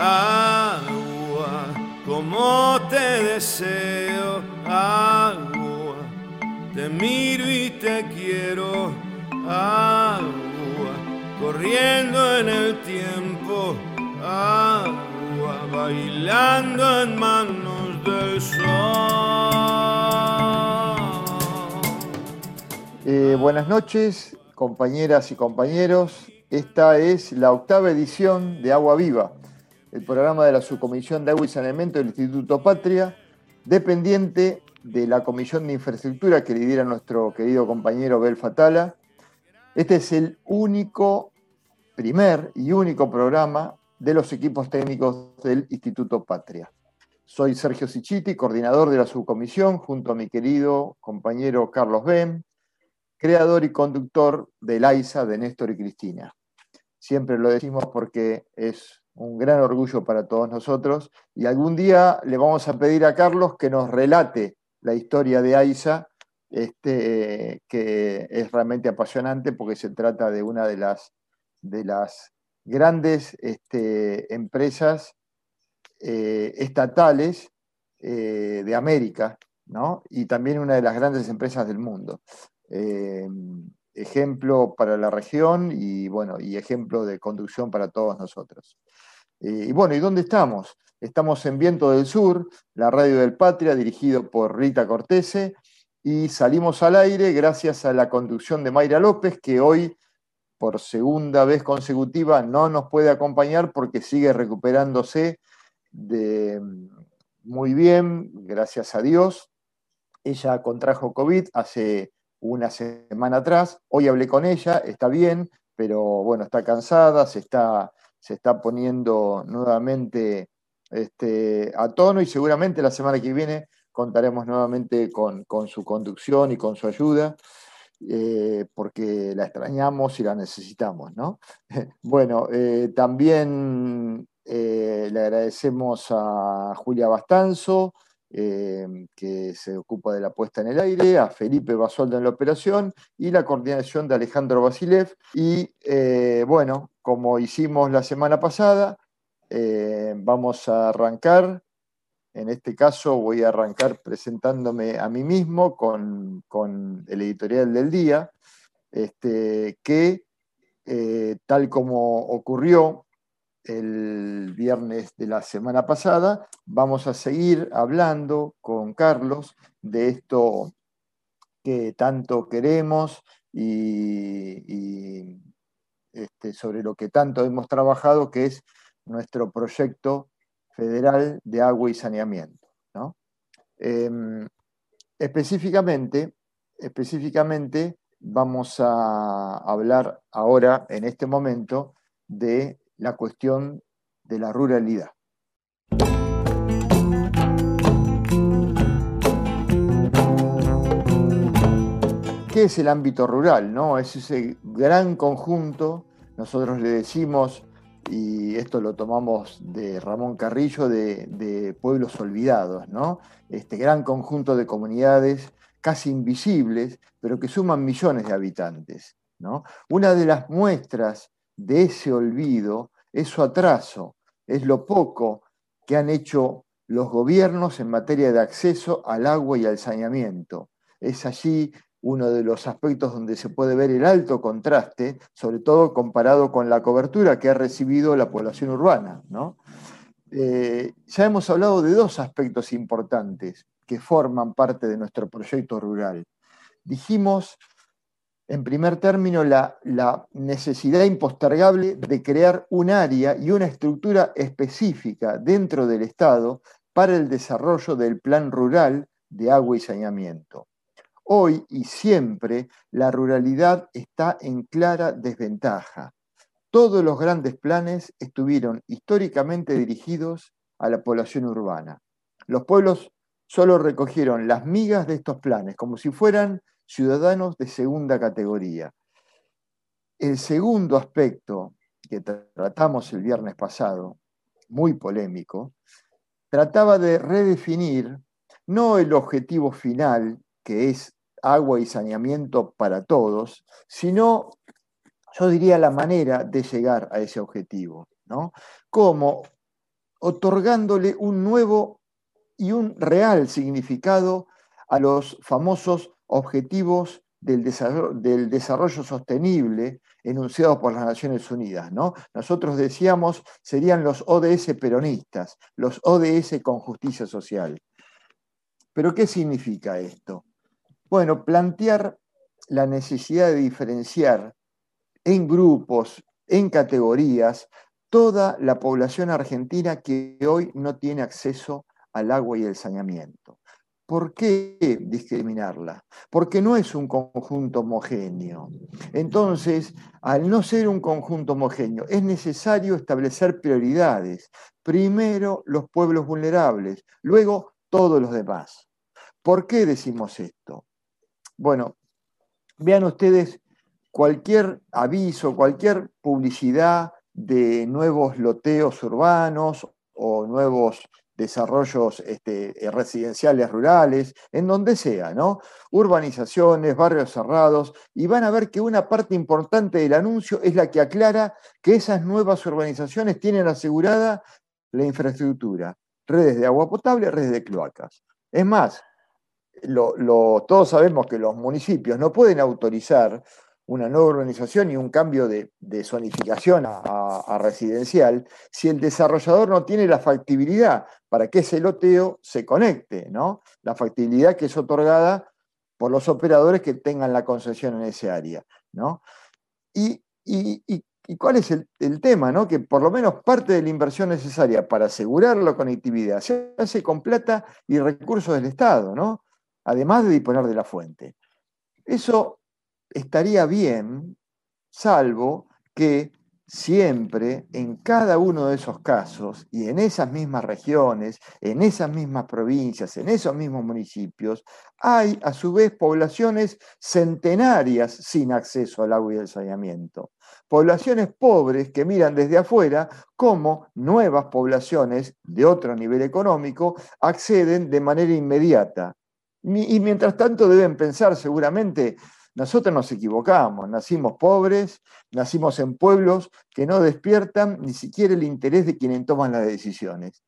agua, como te deseo, agua, te miro y te quiero, agua, corriendo en el tiempo, agua, bailando en manos del sol. Eh, buenas noches, compañeras y compañeros. Esta es la octava edición de Agua Viva, el programa de la Subcomisión de Agua y Saneamiento del Instituto Patria, dependiente de la Comisión de Infraestructura que lidera nuestro querido compañero Bel Fatala. Este es el único, primer y único programa de los equipos técnicos del Instituto Patria. Soy Sergio Sichiti, coordinador de la subcomisión, junto a mi querido compañero Carlos Ben, creador y conductor del AISA de Néstor y Cristina. Siempre lo decimos porque es un gran orgullo para todos nosotros y algún día le vamos a pedir a Carlos que nos relate la historia de AISA, este, que es realmente apasionante porque se trata de una de las, de las grandes este, empresas eh, estatales eh, de América, ¿no? y también una de las grandes empresas del mundo. Eh, ejemplo para la región y, bueno, y ejemplo de conducción para todos nosotros. Eh, y bueno, ¿y dónde estamos? Estamos en Viento del Sur, la radio del Patria, dirigido por Rita Cortese, y salimos al aire gracias a la conducción de Mayra López, que hoy, por segunda vez consecutiva, no nos puede acompañar porque sigue recuperándose de, muy bien, gracias a Dios. Ella contrajo COVID hace una semana atrás. Hoy hablé con ella, está bien, pero bueno, está cansada, se está, se está poniendo nuevamente este, a tono y seguramente la semana que viene contaremos nuevamente con, su conducción y con su ayuda. Eh, porque la extrañamos y la necesitamos, ¿no? bueno, eh, también eh, le agradecemos a Julia Bastanzo, Em, que se ocupa de la puesta en el aire, a Felipe Basolda en la operación y la coordinación de Alejandro Basilev. Y eh, bueno, como hicimos la semana pasada, eh, vamos a arrancar. En este caso voy a arrancar presentándome a mí mismo con, el editorial del día, este, que eh, tal como ocurrió el viernes de la semana pasada, vamos a seguir hablando con Carlos de esto que tanto queremos y, este, sobre lo que tanto hemos trabajado, que es nuestro proyecto federal de agua y saneamiento. Em, específicamente, específicamente vamos a hablar ahora, en este momento, de la cuestión de la ruralidad. ¿Qué es el ámbito rural? No? Es ese gran conjunto, nosotros le decimos, y esto lo tomamos de Ramón Carrillo, de, pueblos olvidados, ¿no? este gran conjunto de comunidades casi invisibles, pero que suman millones de habitantes. ¿no? Una de las muestras de ese olvido es su atraso, es lo poco que han hecho los gobiernos en materia de acceso al agua y al saneamiento. Es allí uno de los aspectos donde se puede ver el alto contraste, sobre todo comparado con la cobertura que ha recibido la población urbana. Eh, ya hemos hablado de dos aspectos importantes que forman parte de nuestro proyecto rural. Dijimos en primer término, la, necesidad impostergable de crear un área y una estructura específica dentro del Estado para el desarrollo del plan rural de agua y saneamiento. Hoy y siempre la ruralidad está en clara desventaja. Todos los grandes planes estuvieron históricamente dirigidos a la población urbana. Los pueblos solo recogieron las migas de estos planes, como si fueran ciudadanos de segunda categoría. El segundo aspecto que tratamos el viernes pasado, muy polémico, trataba de redefinir no el objetivo final, que es agua y saneamiento para todos, sino, yo diría, la manera de llegar a ese objetivo. ¿no? Como otorgándole un nuevo y un real significado a los famosos objetivos del desarrollo, sostenible enunciados por las Naciones Unidas. ¿no? Nosotros decíamos serían los ODS peronistas, los ODS con justicia social. Pero ¿qué significa esto? Bueno, plantear la necesidad de diferenciar en grupos, en categorías, toda la población argentina que hoy no tiene acceso al agua y el saneamiento. ¿Por qué discriminarla? Porque no es un conjunto homogéneo. Entonces, al no ser un conjunto homogéneo, es necesario establecer prioridades. Primero los pueblos vulnerables, luego todos los demás. ¿Por qué decimos esto? Bueno, vean ustedes cualquier aviso, cualquier publicidad de nuevos loteos urbanos o nuevos desarrollos este, eh, residenciales rurales, en donde sea, ¿no? Urbanizaciones, barrios cerrados, y van a ver que una parte importante del anuncio es la que aclara que esas nuevas urbanizaciones tienen asegurada la infraestructura, redes de agua potable, redes de cloacas. Es más, todos sabemos que los municipios no pueden autorizar una nueva urbanización y un cambio de, zonificación a, residencial si el desarrollador no tiene la factibilidad para que ese loteo se conecte, ¿no? La factibilidad que es otorgada por los operadores que tengan la concesión en ese área, ¿no? Y, cuál es el, el, tema, ¿no? Que por lo menos parte de la inversión necesaria para asegurar la conectividad se hace con plata y recursos del Estado, ¿no? Además de disponer de la fuente. Eso estaría bien, salvo que siempre en cada uno de esos casos y en esas mismas regiones, en esas mismas provincias, en esos mismos municipios, hay a su vez poblaciones centenarias sin acceso al agua y al saneamiento. Poblaciones pobres que miran desde afuera cómo nuevas poblaciones de otro nivel económico acceden de manera inmediata. Y mientras tanto deben pensar seguramente nosotros nos equivocamos, nacimos pobres, nacimos en pueblos que no despiertan ni siquiera el interés de quienes toman las decisiones.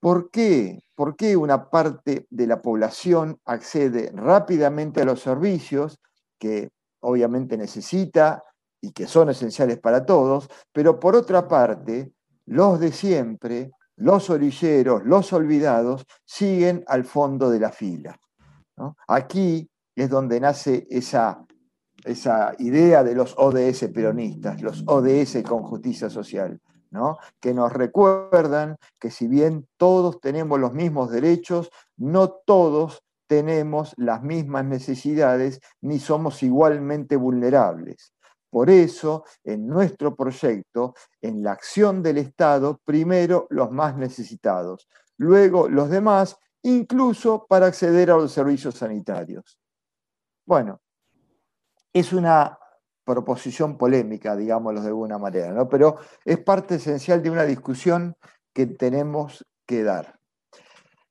¿Por qué? ¿Por qué una parte de la población accede rápidamente a los servicios que obviamente necesita y que son esenciales para todos, pero por otra parte, los de siempre, los orilleros, los olvidados, siguen al fondo de la fila. Aquí es donde nace esa, esa idea de los ODS peronistas, los ODS con justicia social, ¿no? que nos recuerdan que si bien todos tenemos los mismos derechos, no todos tenemos las mismas necesidades ni somos igualmente vulnerables. Por eso, en nuestro proyecto, en la acción del Estado, primero los más necesitados, luego los demás, incluso para acceder a los servicios sanitarios. Bueno, es una proposición polémica, digámoslo de alguna manera, ¿no? pero es parte esencial de una discusión que tenemos que dar.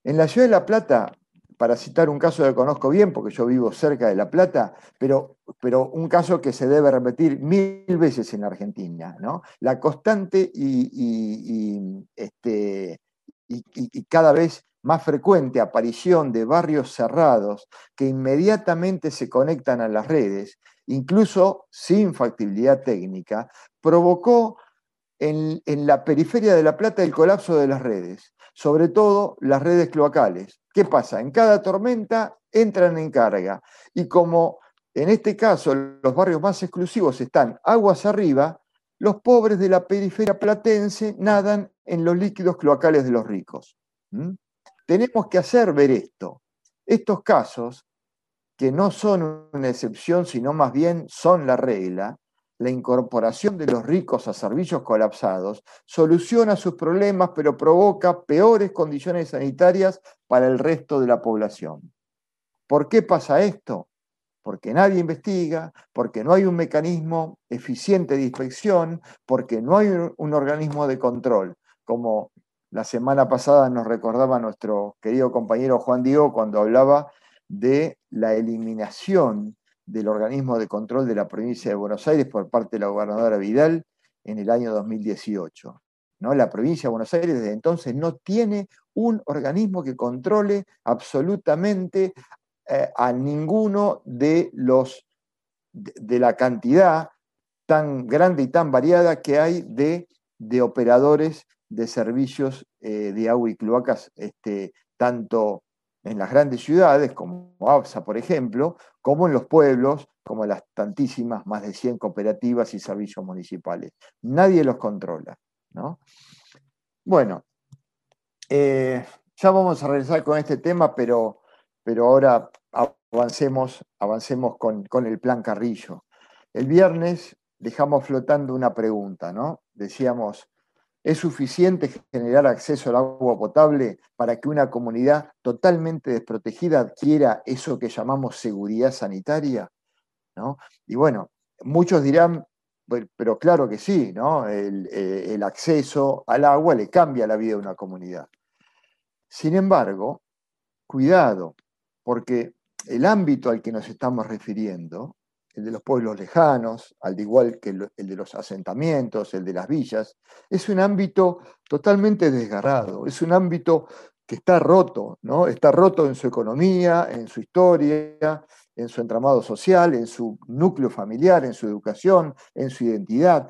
En la ciudad de La Plata, para citar un caso que conozco bien, porque yo vivo cerca de La Plata, pero, pero un caso que se debe repetir mil veces en Argentina, ¿no? La constante y, este, y cada vez más frecuente aparición de barrios cerrados que inmediatamente se conectan a las redes, incluso sin factibilidad técnica, provocó en, la periferia de La Plata el colapso de las redes, sobre todo las redes cloacales. ¿Qué pasa? En cada tormenta entran en carga y como en este caso los barrios más exclusivos están aguas arriba, los pobres de la periferia platense nadan en los líquidos cloacales de los ricos. Tenemos que hacer ver esto. Estos casos, que no son una excepción, sino más bien son la regla, la incorporación de los ricos a servicios colapsados soluciona sus problemas, pero provoca peores condiciones sanitarias para el resto de la población. ¿Por qué pasa esto? Porque nadie investiga, porque no hay un mecanismo eficiente de inspección, porque no hay un, organismo de control, como la semana pasada nos recordaba nuestro querido compañero Juan Diego cuando hablaba de la eliminación del organismo de control de la provincia de Buenos Aires por parte de la gobernadora Vidal en el año 2018. ¿no? La provincia de Buenos Aires desde entonces no tiene un organismo que controle absolutamente eh, a ninguno de los de, la cantidad tan grande y tan variada que hay de, de operadores de servicios eh, de agua y cloacas, este, tanto en las grandes ciudades, como ABSA, por ejemplo, como en los pueblos, como las tantísimas, más de 100 cooperativas y servicios municipales. Nadie los controla. ¿no? Bueno, eh, ya vamos a regresar con este tema, pero, pero ahora avancemos, avancemos con, con el plan Carrillo. El viernes dejamos flotando una pregunta, ¿no? Decíamos, ¿Es suficiente generar acceso al agua potable para que una comunidad totalmente desprotegida adquiera eso que llamamos seguridad sanitaria? ¿No? Y bueno, muchos dirán, pero claro que sí, ¿no? El, eh, el, acceso al agua le cambia la vida de una comunidad. Sin embargo, cuidado, porque el ámbito al que nos estamos refiriendo el de los pueblos lejanos, al igual que el de los asentamientos, el de las villas, es un ámbito totalmente desgarrado, es un ámbito que está roto, ¿no? Está roto en su economía, en su historia, en su entramado social, en su núcleo familiar, en su educación, en su identidad.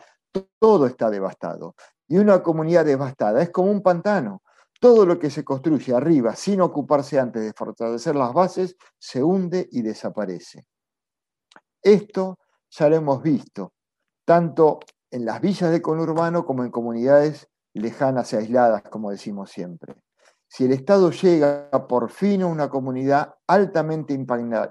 Todo está devastado. Y una comunidad devastada es como un pantano. Todo lo que se construye arriba sin ocuparse antes de fortalecer las bases se hunde y desaparece. Esto ya lo hemos visto, tanto en las villas de conurbano como en comunidades lejanas y aisladas, como decimos siempre. Si el Estado llega por fin a una comunidad altamente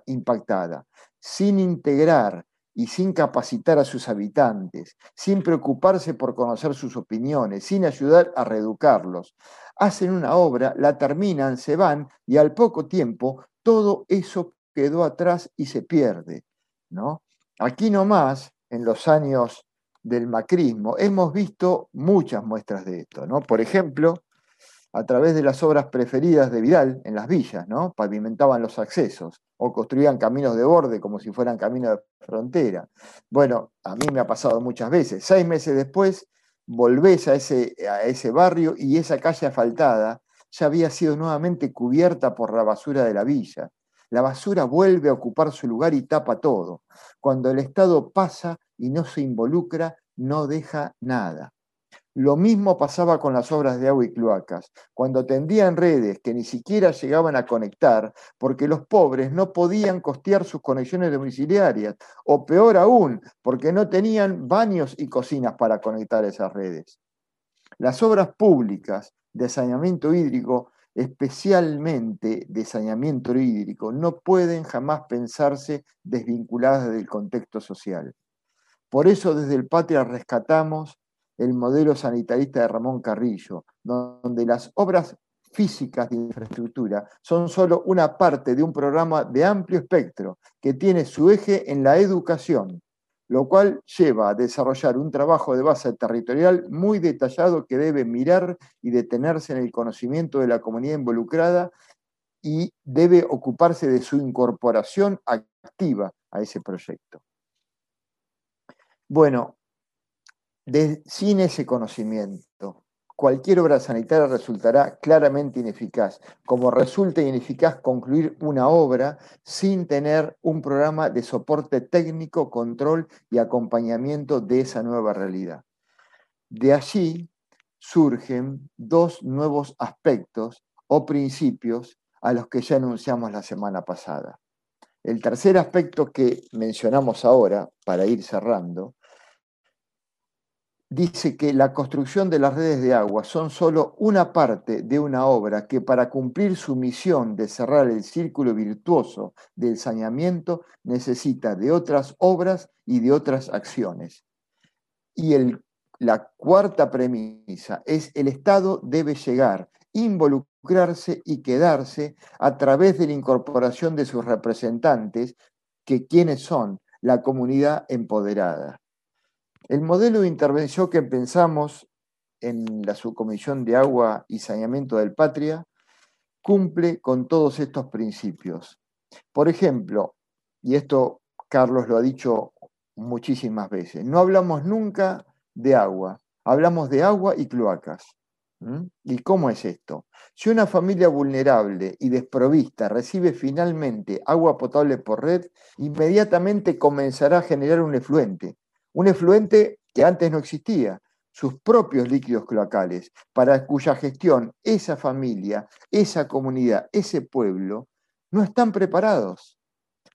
impactada, sin integrar y sin capacitar a sus habitantes, sin preocuparse por conocer sus opiniones, sin ayudar a reeducarlos, hacen una obra, la terminan, se van y al poco tiempo todo eso quedó atrás y se pierde. ¿No? Aquí nomás, en los años del macrismo, hemos visto muchas muestras de esto. ¿no? Por ejemplo, a través de las obras preferidas de Vidal en las villas, ¿no? pavimentaban los accesos o construían caminos de borde como si fueran caminos de frontera. Bueno, a mí me ha pasado muchas veces. Seis meses después volvés a ese, a ese barrio y esa calle asfaltada ya había sido nuevamente cubierta por la basura de la villa la basura vuelve a ocupar su lugar y tapa todo. Cuando el Estado pasa y no se involucra, no deja nada. Lo mismo pasaba con las obras de agua y cloacas, cuando tendían redes que ni siquiera llegaban a conectar porque los pobres no podían costear sus conexiones domiciliarias, o peor aún, porque no tenían baños y cocinas para conectar esas redes. Las obras públicas de saneamiento hídrico especialmente de saneamiento hídrico, no pueden jamás pensarse desvinculadas del contexto social. Por eso desde el Patria rescatamos el modelo sanitarista de Ramón Carrillo, donde las obras físicas de infraestructura son solo una parte de un programa de amplio espectro que tiene su eje en la educación, lo cual lleva a desarrollar un trabajo de base territorial muy detallado que debe mirar y detenerse en el conocimiento de la comunidad involucrada y debe ocuparse de su incorporación activa a ese proyecto. Bueno, sin ese conocimiento, cualquier obra sanitaria resultará claramente ineficaz, como resulta ineficaz concluir una obra sin tener un programa de soporte técnico, control y acompañamiento de esa nueva realidad. De allí surgen dos nuevos aspectos o principios a los que ya anunciamos la semana pasada. El tercer aspecto que mencionamos ahora, para ir cerrando, dice que la construcción de las redes de agua son solo una parte de una obra que para cumplir su misión de cerrar el círculo virtuoso del saneamiento necesita de otras obras y de otras acciones. Y la cuarta premisa es el Estado debe llegar, involucrarse y quedarse a través de la incorporación de sus representantes, que quienes son la comunidad empoderada. El modelo de intervención que pensamos en la Subcomisión de Agua y Saneamiento del Patria cumple con todos estos principios. Por ejemplo, y esto Carlos lo ha dicho muchísimas veces, no hablamos nunca de agua, Hablamos de agua y cloacas. ¿Y cómo es esto? Si una familia vulnerable y desprovista recibe finalmente agua potable por red, inmediatamente comenzará a generar un efluente. Un efluente que antes no existía, sus propios líquidos cloacales, para cuya gestión esa familia, esa comunidad, ese pueblo no están preparados.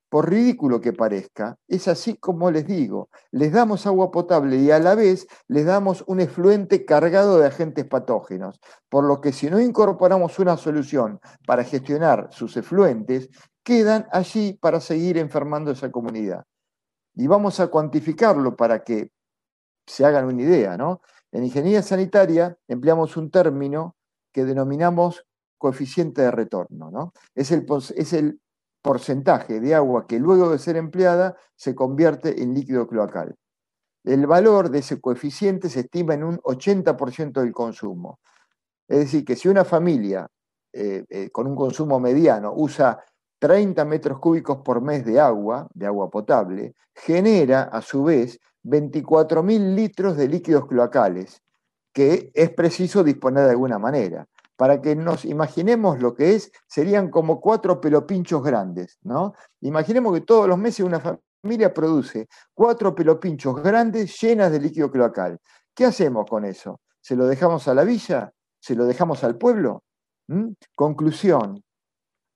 Por ridículo que parezca, es así como les digo, les damos agua potable y a la vez les damos un efluente cargado de agentes patógenos, por lo que si no incorporamos una solución para gestionar sus efluentes, quedan allí para seguir enfermando esa comunidad. Y vamos a cuantificarlo para que se hagan una idea, ¿no? En ingeniería sanitaria empleamos un término que denominamos coeficiente de retorno, ¿no? Es el, es el porcentaje de agua que luego de ser empleada se convierte en líquido cloacal. El valor de ese coeficiente se estima en un 80% del consumo. Es decir, que si una familia eh, eh, con un consumo mediano usa 30 metros cúbicos por mes de agua, de agua potable, genera a su vez 24.000 litros de líquidos cloacales, que es preciso disponer de alguna manera para que nos imaginemos lo que es, serían como cuatro pelopinchos grandes, ¿no? Imaginemos que todos los meses una familia produce cuatro pelopinchos grandes llenas de líquido cloacal. ¿Qué hacemos con eso? ¿Se lo dejamos a la villa? ¿Se lo dejamos al pueblo? ¿Mm? Conclusión,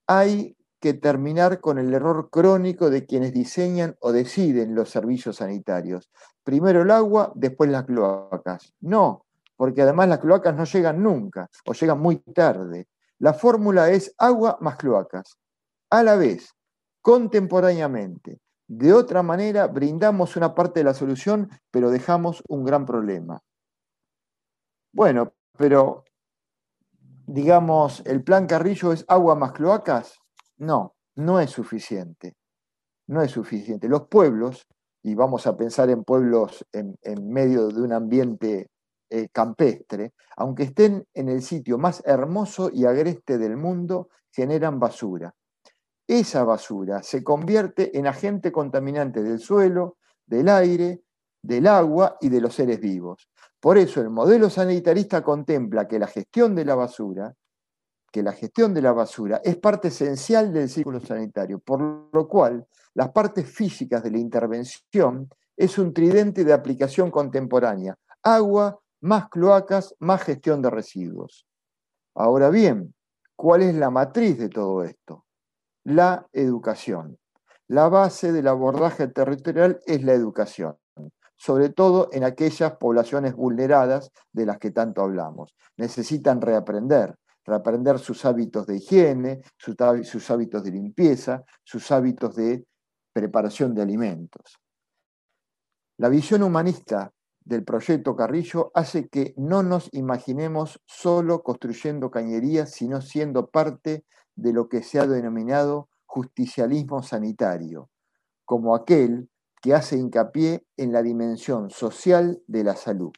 hay que terminar con el error crónico de quienes diseñan o deciden los servicios sanitarios. Primero el agua, después las cloacas. No, porque además las cloacas no llegan nunca o llegan muy tarde. La fórmula es agua más cloacas. A la vez, contemporáneamente. De otra manera, brindamos una parte de la solución, pero dejamos un gran problema. Bueno, pero digamos, el plan Carrillo es agua más cloacas. No, no es suficiente. No es suficiente. Los pueblos, y vamos a pensar en pueblos en, medio de un ambiente eh, campestre, aunque estén en el sitio más hermoso y agreste del mundo, generan basura. Esa basura se convierte en agente contaminante del suelo, del aire, del agua y de los seres vivos. Por eso el modelo sanitarista contempla que la gestión de la basura, que la gestión de la basura es parte esencial del ciclo sanitario, por lo cual las partes físicas de la intervención es un tridente de aplicación contemporánea, agua, más cloacas, más gestión de residuos. Ahora bien, ¿cuál es la matriz de todo esto? La educación. La base del abordaje territorial es la educación, sobre todo en aquellas poblaciones vulneradas de las que tanto hablamos. Necesitan reaprender, reaprender sus hábitos de higiene, sus hábitos de limpieza, sus hábitos de preparación de alimentos. La visión humanista del proyecto Carrillo hace que no nos imaginemos solo construyendo cañerías, sino siendo parte de lo que se ha denominado justicialismo sanitario, como aquel que hace hincapié en la dimensión social de la salud.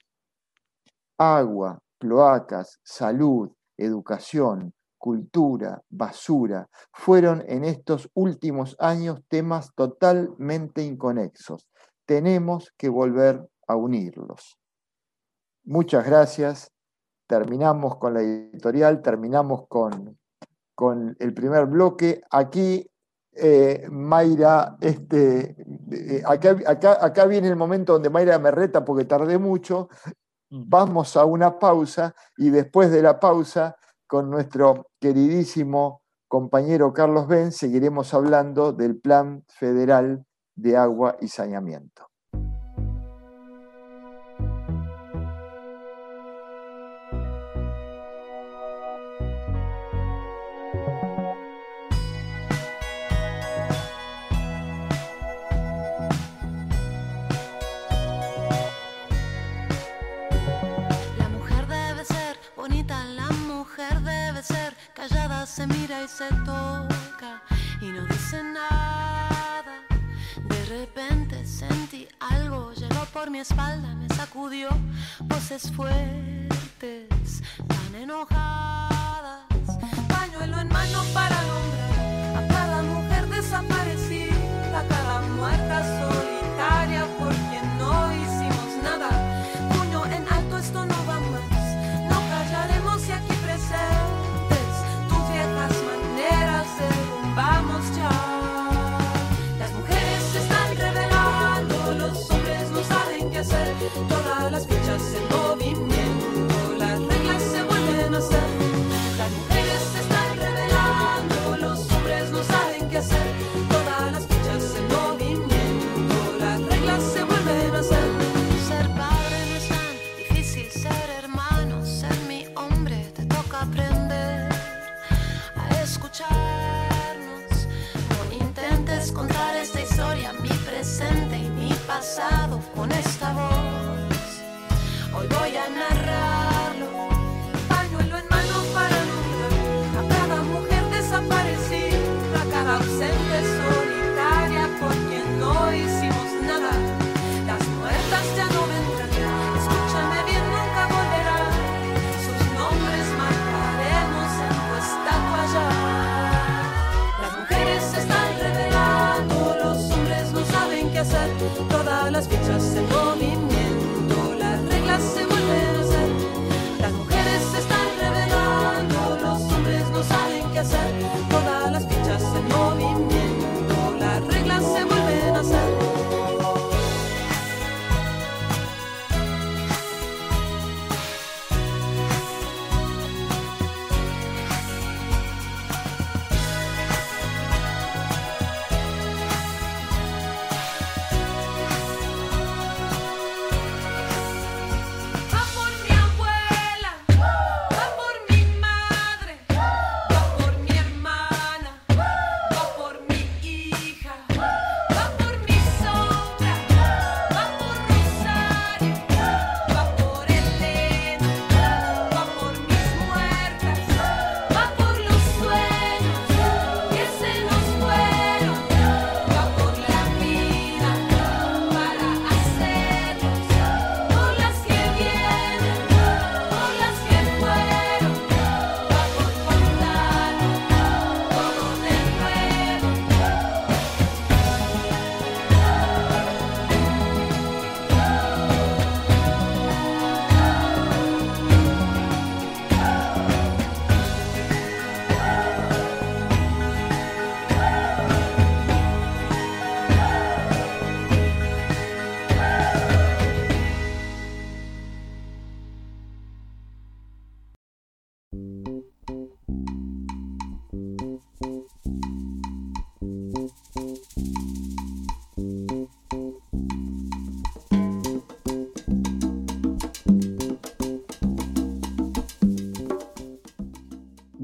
Agua, cloacas, salud, educación, cultura, basura, fueron en estos últimos años temas totalmente inconexos. Tenemos que volver a unirlos. Muchas gracias. Terminamos con la editorial, terminamos con, con el primer bloque. Aquí, eh, Mayra, este, eh, acá, acá viene el momento donde Mayra me reta porque tardé mucho. Vamos a una pausa y después de la pausa, con nuestro queridísimo compañero Carlos Ben, seguiremos hablando del Plan Federal de Agua y Saneamiento. Se mira y se toca y no dice nada. De repente sentí algo, llegó por mi espalda, me sacudió voces fuertes, tan enojadas. Pañuelo en mano para nombrar a cada mujer desaparecida, a cada muerta solitaria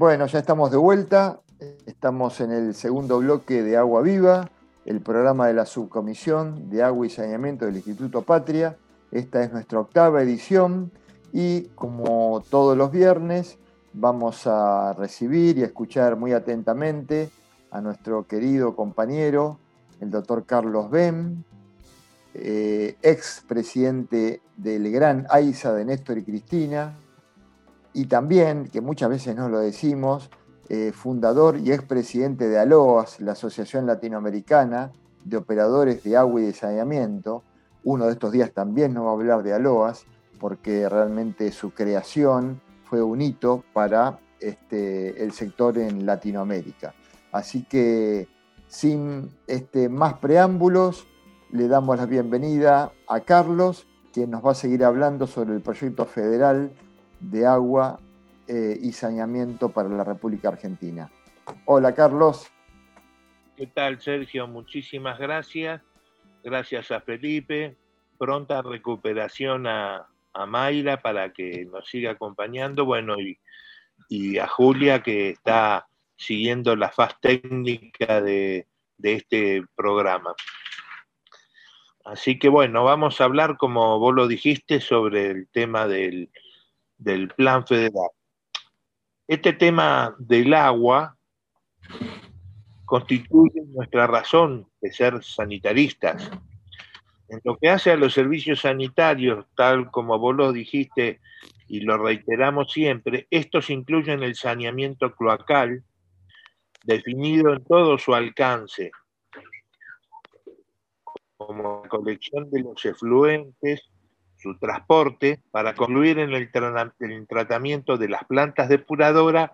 Bueno, ya estamos de vuelta. Estamos en el segundo bloque de Agua Viva, el programa de la Subcomisión de Agua y Saneamiento del Instituto Patria. Esta es nuestra octava edición y como todos los viernes vamos a recibir y escuchar muy atentamente a nuestro querido compañero, el doctor Carlos Bem, eh, ex presidente del Gran AISA de Néstor y Cristina, y también, que muchas veces no lo decimos, eh, fundador y expresidente de ALOAS, la Asociación Latinoamericana de Operadores de Agua y de Saneamiento. Uno de estos días también nos va a hablar de ALOAS, porque realmente su creación fue un hito para este, el sector en Latinoamérica. Así que sin este, más preámbulos, le damos la bienvenida a Carlos, quien nos va a seguir hablando sobre el proyecto federal de agua eh, y saneamiento para la República Argentina. Hola Carlos. ¿Qué tal Sergio? Muchísimas gracias. Gracias a Felipe. Pronta recuperación a, Mayra para que nos siga acompañando. Bueno, y, y, a Julia que está siguiendo la faz técnica de, de este programa. Así que bueno, vamos a hablar, como vos lo dijiste, sobre el tema del, del Plan Federal. Este tema del agua constituye nuestra razón de ser sanitaristas. En lo que hace a los servicios sanitarios, tal como vos lo dijiste y lo reiteramos siempre, estos incluyen el saneamiento cloacal, definido en todo su alcance, como la colección de los efluentes, su transporte para concluir en el, tratamiento de las plantas depuradoras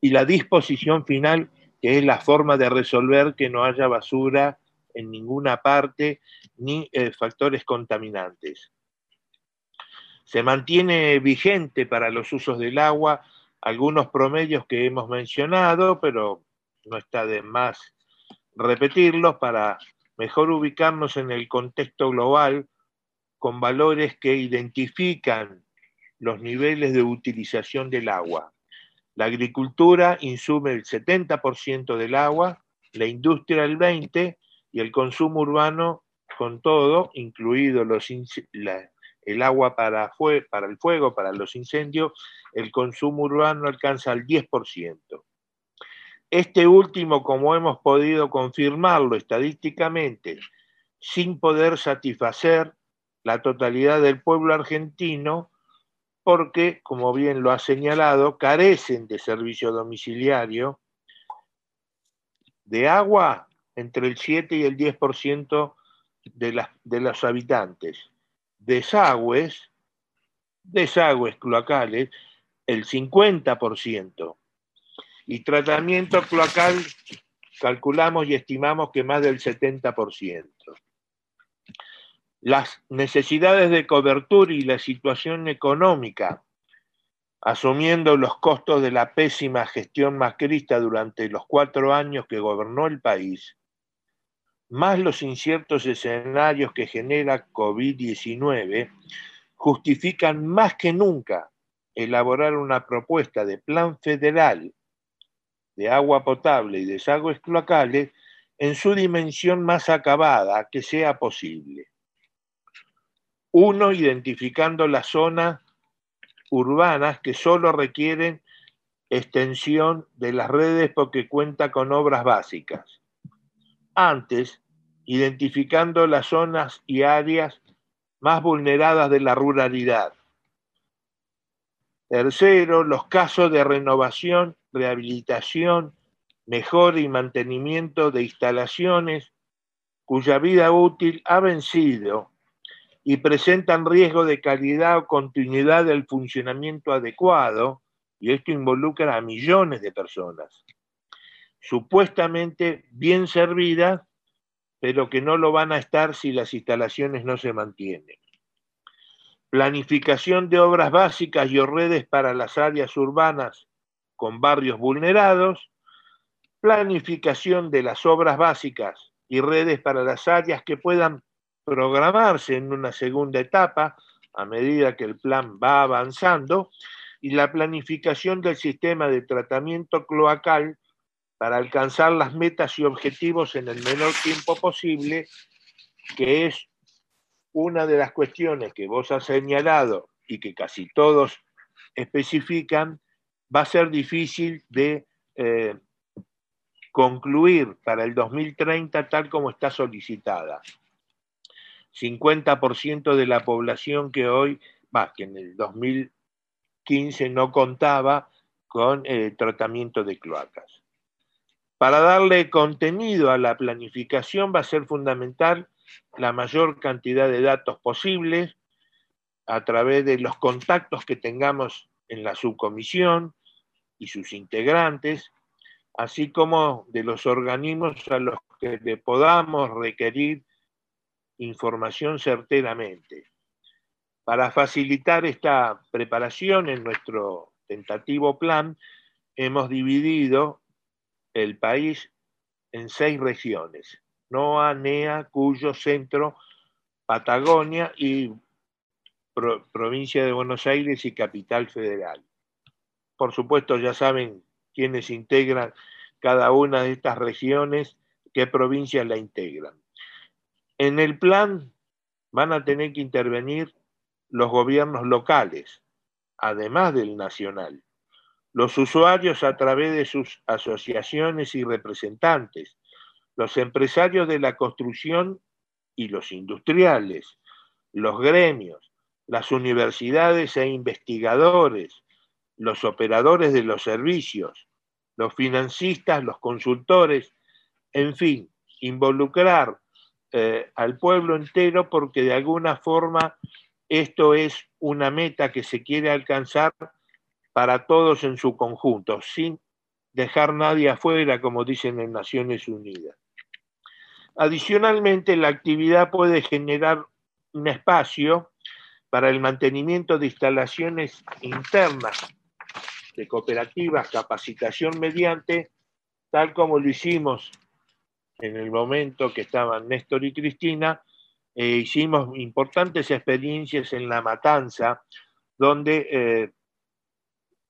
y la disposición final que es la forma de resolver que no haya basura en ninguna parte ni eh, factores contaminantes. Se mantiene vigente para los usos del agua algunos promedios que hemos mencionado, pero no está de más repetirlos para mejor ubicarnos en el contexto global con valores que identifican los niveles de utilización del agua. La agricultura insume el 70% del agua, la industria el 20% y el consumo urbano con todo, incluido los, el agua para, para el fuego, para los incendios, el consumo urbano alcanza el 10%. Este último, como hemos podido confirmarlo estadísticamente, sin poder satisfacer la totalidad del pueblo argentino, porque, como bien lo ha señalado, carecen de servicio domiciliario, de agua entre el 7 y el 10% de, de los habitantes, desagües, desagües cloacales, el 50%, y tratamiento cloacal calculamos y estimamos que más del 70%. Las necesidades de cobertura y la situación económica, asumiendo los costos de la pésima gestión macrista durante los cuatro años que gobernó el país, más los inciertos escenarios que genera COVID-19, justifican más que nunca elaborar una propuesta de plan federal de agua potable y desagües cloacales en su dimensión más acabada que sea posible. Uno, identificando las zonas urbanas que solo requieren extensión de las redes porque cuenta con obras básicas. Antes, identificando las zonas y áreas más vulneradas de la ruralidad. Tercero, los casos de renovación, rehabilitación, mejora y mantenimiento de instalaciones cuya vida útil ha vencido y presentan riesgo de calidad o continuidad del funcionamiento adecuado, y esto involucra a millones de personas, supuestamente bien servidas, pero que no lo van a estar si las instalaciones no se mantienen. Planificación de obras básicas y redes para las áreas urbanas con barrios vulnerados, planificación de las obras básicas y redes para las áreas que puedan programarse en una segunda etapa a medida que el plan va avanzando, y la planificación del sistema de tratamiento cloacal para alcanzar las metas y objetivos en el menor tiempo posible, que es una de las cuestiones que vos has señalado y que casi todos especifican, va a ser difícil de eh, concluir para el 2030 tal como está solicitada. 50% de la población que hoy, va, que en el 2015 no contaba con eh, tratamiento de cloacas. Para darle contenido a la planificación va a ser fundamental la mayor cantidad de datos posibles a través de los contactos que tengamos en la subcomisión y sus integrantes, así como de los organismos a los que le podamos requerir información certeramente. Para facilitar esta preparación en nuestro tentativo plan, hemos dividido el país en seis regiones. NOA, NEA, Cuyo, Centro, Patagonia y provincia de Buenos Aires y Capital Federal. Por supuesto, ya saben quiénes integran cada una de estas regiones, qué provincias la integran. En el plan van a tener que intervenir los gobiernos locales, además del nacional, los usuarios a través de sus asociaciones y representantes, los empresarios de la construcción y los industriales, los gremios, las universidades e investigadores, los operadores de los servicios, los financistas, los consultores, en fin, involucrar eh, al pueblo entero porque de alguna forma esto es una meta que se quiere alcanzar para todos en su conjunto, sin dejar nadie afuera, como dicen en Naciones Unidas. Adicionalmente, la actividad puede generar un espacio para el mantenimiento de instalaciones internas de cooperativas, capacitación mediante, tal como lo hicimos en el momento que estaban Néstor y Cristina, eh, hicimos importantes experiencias en La Matanza, donde eh,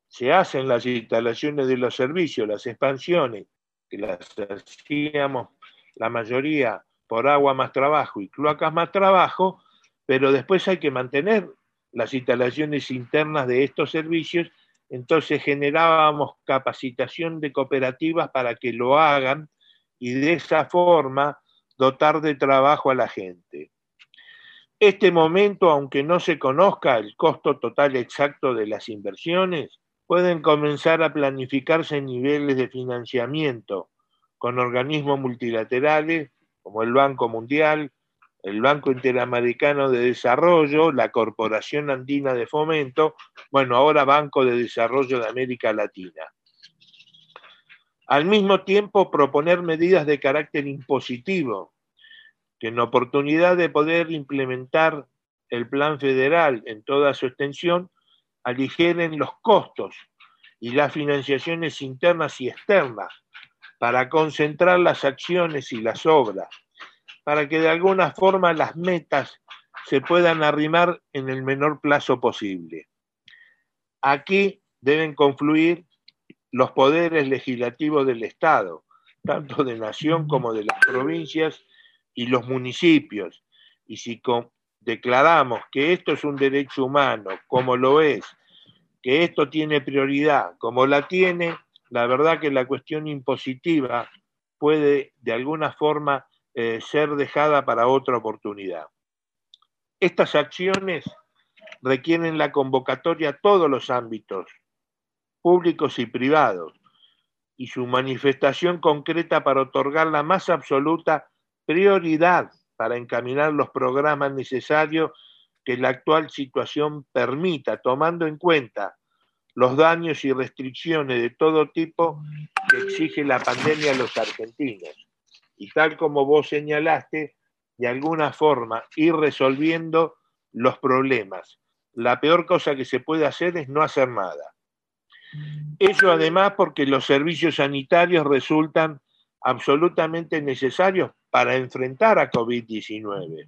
se hacen las instalaciones de los servicios, las expansiones, que las hacíamos la mayoría por agua más trabajo y cloacas más trabajo, pero después hay que mantener las instalaciones internas de estos servicios, entonces generábamos capacitación de cooperativas para que lo hagan y de esa forma dotar de trabajo a la gente. Este momento, aunque no se conozca el costo total exacto de las inversiones, pueden comenzar a planificarse niveles de financiamiento con organismos multilaterales como el Banco Mundial, el Banco Interamericano de Desarrollo, la Corporación Andina de Fomento, bueno, ahora Banco de Desarrollo de América Latina. Al mismo tiempo, proponer medidas de carácter impositivo, que en oportunidad de poder implementar el plan federal en toda su extensión, aligeren los costos y las financiaciones internas y externas para concentrar las acciones y las obras para que de alguna forma las metas se puedan arrimar en el menor plazo posible. Aquí deben confluir los poderes legislativos del Estado, tanto de nación como de las provincias y los municipios. Y si declaramos que esto es un derecho humano, como lo es, que esto tiene prioridad, como la tiene, la verdad que la cuestión impositiva puede de alguna forma eh, ser dejada para otra oportunidad. Estas acciones requieren la convocatoria a todos los ámbitos, públicos y privados, y su manifestación concreta para otorgar la más absoluta prioridad para encaminar los programas necesarios que la actual situación permita, tomando en cuenta los daños y restricciones de todo tipo que exige la pandemia a los argentinos y tal como vos señalaste, de alguna forma ir resolviendo los problemas. La peor cosa que se puede hacer es no hacer nada. Eso además porque los servicios sanitarios resultan absolutamente necesarios para enfrentar a COVID-19.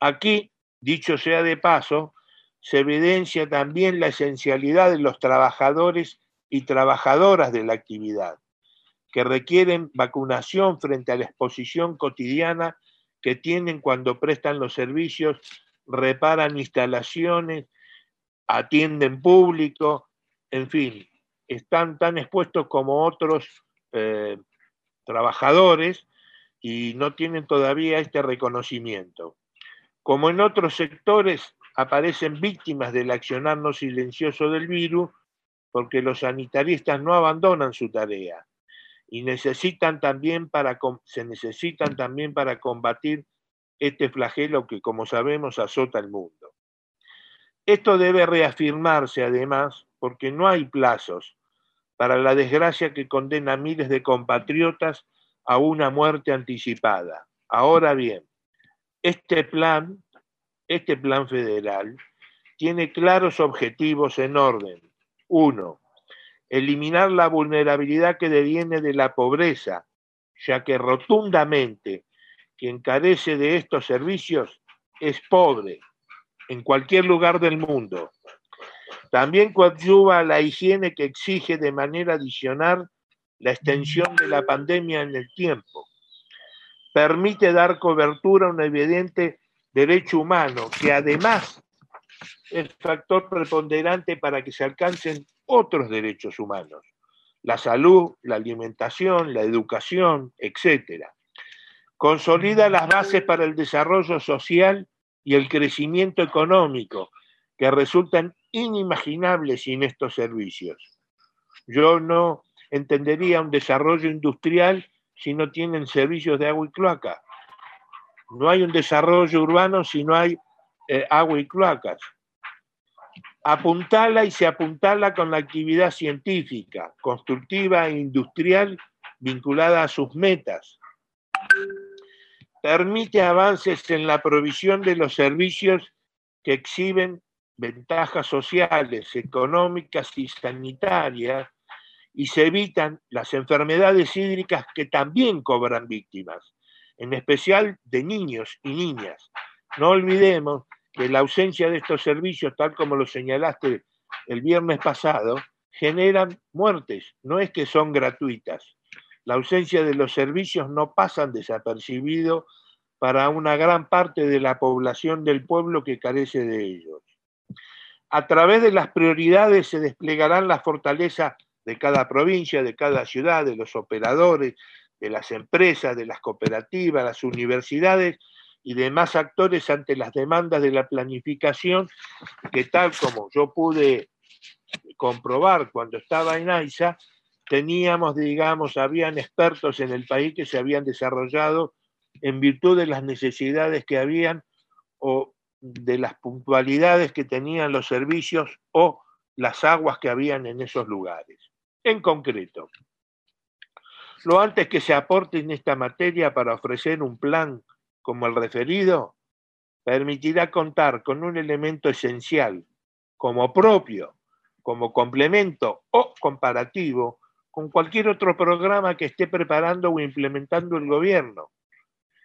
Aquí, dicho sea de paso, se evidencia también la esencialidad de los trabajadores y trabajadoras de la actividad que requieren vacunación frente a la exposición cotidiana que tienen cuando prestan los servicios, reparan instalaciones, atienden público, en fin, están tan expuestos como otros eh, trabajadores y no tienen todavía este reconocimiento. Como en otros sectores aparecen víctimas del accionar no silencioso del virus, porque los sanitaristas no abandonan su tarea y necesitan también para, se necesitan también para combatir este flagelo que, como sabemos, azota el mundo. Esto debe reafirmarse además porque no hay plazos para la desgracia que condena a miles de compatriotas a una muerte anticipada. Ahora bien, este plan, este plan federal, tiene claros objetivos en orden. Uno, eliminar la vulnerabilidad que deviene de la pobreza, ya que rotundamente quien carece de estos servicios es pobre en cualquier lugar del mundo. También coadyuva la higiene que exige de manera adicional la extensión de la pandemia en el tiempo. Permite dar cobertura a un evidente derecho humano que además es factor preponderante para que se alcancen otros derechos humanos, la salud, la alimentación, la educación, etc. Consolida las bases para el desarrollo social y el crecimiento económico, que resultan inimaginables sin estos servicios. Yo no entendería un desarrollo industrial si no tienen servicios de agua y cloaca. No hay un desarrollo urbano si no hay eh, agua y cloacas. apuntala y se apuntala con la actividad científica, constructiva e industrial vinculada a sus metas. Permite avances en la provisión de los servicios que exhiben ventajas sociales, económicas y sanitarias y se evitan las enfermedades hídricas que también cobran víctimas, en especial de niños y niñas. No olvidemos que la ausencia de estos servicios, tal como lo señalaste el viernes pasado, generan muertes, no es que son gratuitas. La ausencia de los servicios no pasan desapercibido para una gran parte de la población del pueblo que carece de ellos. A través de las prioridades se desplegarán las fortalezas de cada provincia, de cada ciudad, de los operadores, de las empresas, de las cooperativas, las universidades y demás actores ante las demandas de la planificación que tal como yo pude comprobar cuando estaba en AISA, teníamos, digamos, habían expertos en el país que se habían desarrollado en virtud de las necesidades que habían o de las puntualidades que tenían los servicios o las aguas que habían en esos lugares. En concreto, lo antes que se aporte en esta materia para ofrecer un plan como el referido, permitirá contar con un elemento esencial, como propio, como complemento o comparativo con cualquier otro programa que esté preparando o implementando el gobierno.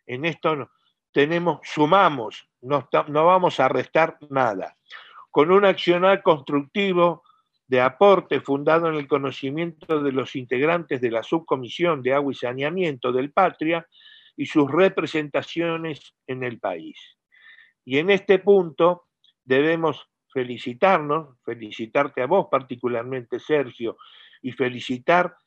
En esto tenemos, sumamos, no, no vamos a restar nada. Con un accionar constructivo de aporte fundado en el conocimiento de los integrantes de la subcomisión de agua y saneamiento del Patria y sus representaciones en el país. Y en este punto debemos felicitarnos, felicitarte a vos particularmente, Sergio, y felicitar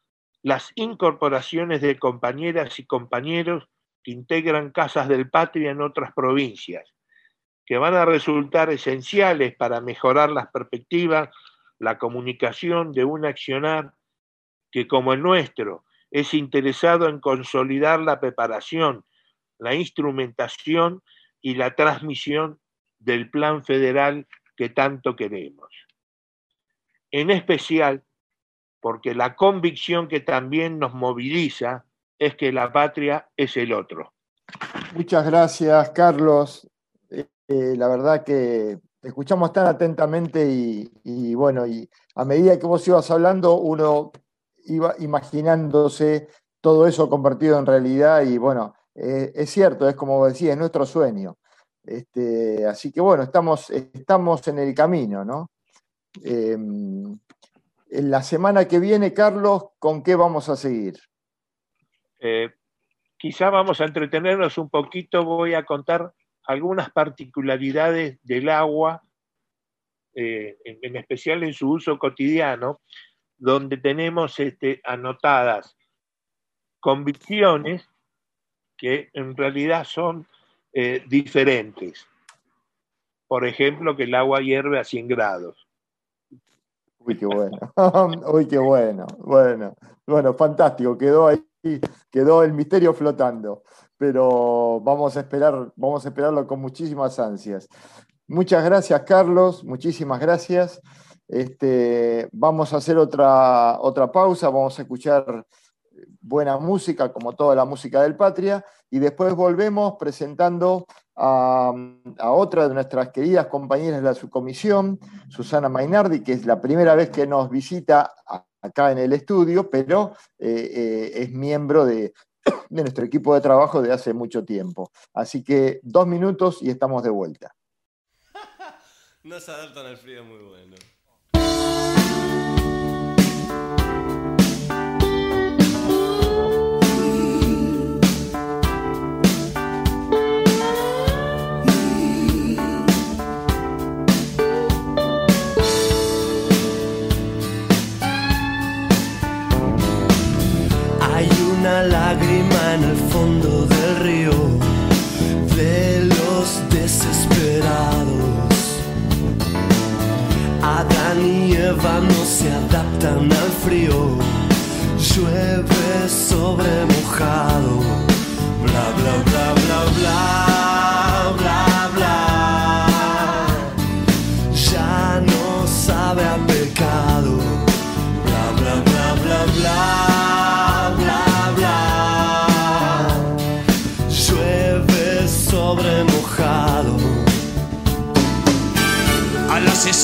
las incorporaciones de compañeras y compañeros integran Casas del Patria en otras provincias, que van a resultar esenciales para mejorar las perspectivas, la comunicación de un accionar que como el nuestro es interesado en consolidar la preparación, la instrumentación y la transmisión del plan federal que tanto queremos. En especial porque la convicción que también nos moviliza es que la patria es el otro. Muchas gracias, Carlos. Eh, la verdad que te escuchamos tan atentamente y, y, bueno, y a medida que vos ibas hablando, uno iba imaginándose todo eso convertido en realidad y bueno, eh, es cierto, es como decía, es nuestro sueño. Este, así que bueno, estamos, estamos en el camino, ¿no? Em, en la semana que viene, Carlos, ¿con qué vamos a seguir? Eh, quizá vamos a entretenernos un poquito, voy a contar algunas particularidades del agua, eh, en, especial en su uso cotidiano, donde tenemos este, anotadas convicciones que en realidad son eh, diferentes. Por ejemplo, que el agua hierve a 100 grados. Uy, qué bueno. Uy, qué bueno. Bueno, bueno, fantástico. Quedó ahí, quedó el misterio flotando. Pero vamos a esperar, vamos a esperarlo con muchísimas ansias. Muchas gracias, Carlos. Muchísimas gracias. Este, vamos a hacer otra, otra pausa, vamos a escuchar buena música, como toda la música del Patria, y después volvemos presentando a, a, otra de nuestras queridas compañeras de la subcomisión, Susana Mainardi, que es la primera vez que nos visita acá en el estudio, pero eh, eh, es miembro de, nuestro equipo de trabajo de hace mucho tiempo. Así que dos minutos y estamos de vuelta. no se adaptan al frío muy bueno. lágrima en el fondo del río de los desesperados. Adán y Eva no se adaptan al frío, llueve sobre mojado, bla bla bla bla bla.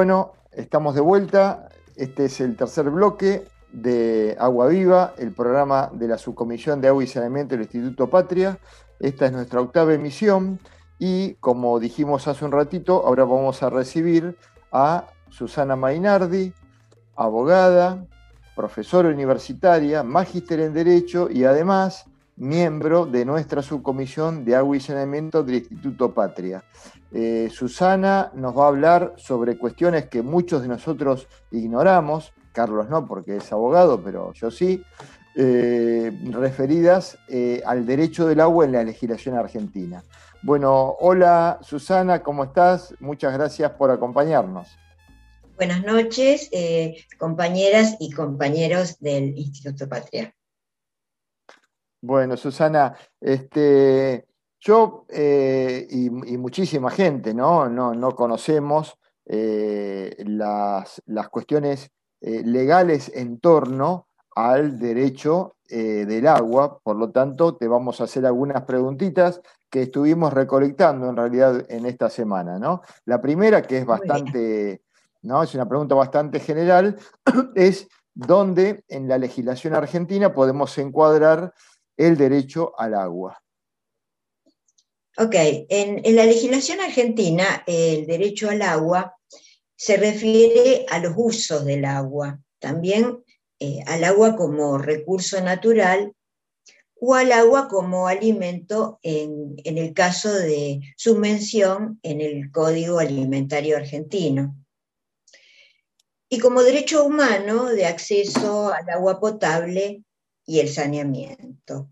Bueno, estamos de vuelta. Este es el tercer bloque de Agua Viva, el programa de la Subcomisión de Agua y Saneamiento del Instituto Patria. Esta es nuestra octava emisión y como dijimos hace un ratito, ahora vamos a recibir a Susana Mainardi, abogada, profesora universitaria, magíster en Derecho y además miembro de nuestra subcomisión de agua y saneamiento del Instituto Patria. Eh, Susana nos va a hablar sobre cuestiones que muchos de nosotros ignoramos, Carlos no porque es abogado, pero yo sí, eh, referidas eh, al derecho del agua en la legislación argentina. Bueno, hola Susana, ¿cómo estás? Muchas gracias por acompañarnos. Buenas noches, compañeras y compañeros del Instituto Patria. Bueno, Susana, este, yo eh, y, y, muchísima gente ¿no? no, no conocemos eh, las, las, cuestiones eh, legales en torno al derecho del agua, por lo tanto te vamos a hacer algunas preguntitas que estuvimos recolectando en realidad en esta semana. ¿no? La primera, que es bastante, ¿no? es una pregunta bastante general, es dónde en la legislación argentina podemos encuadrar el derecho al agua. Ok, en, la legislación argentina el derecho al agua se refiere a los usos del agua, también eh, al agua como recurso natural o al agua como alimento en, en el caso de su mención en el Código Alimentario Argentino. Y como derecho humano de acceso al agua potable y el saneamiento.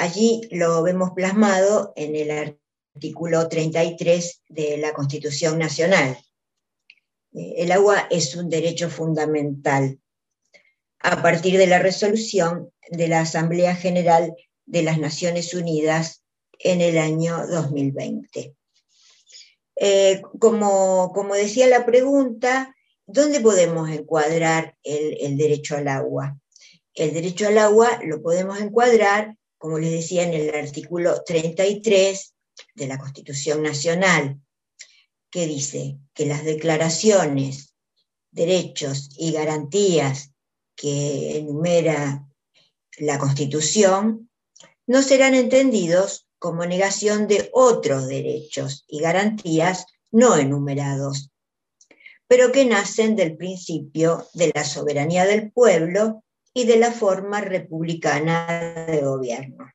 Allí lo vemos plasmado en el artículo 33 de la Constitución Nacional. El agua es un derecho fundamental a partir de la resolución de la Asamblea General de las Naciones Unidas en el año 2020. Eh, como, como, decía la pregunta, ¿dónde podemos encuadrar el derecho al agua? El derecho al agua lo podemos encuadrar como les decía, en el artículo 33 de la Constitución Nacional, que dice que las declaraciones, derechos y garantías que enumera la Constitución no serán entendidos como negación de otros derechos y garantías no enumerados, pero que nacen del principio de la soberanía del pueblo y de la forma republicana de gobierno.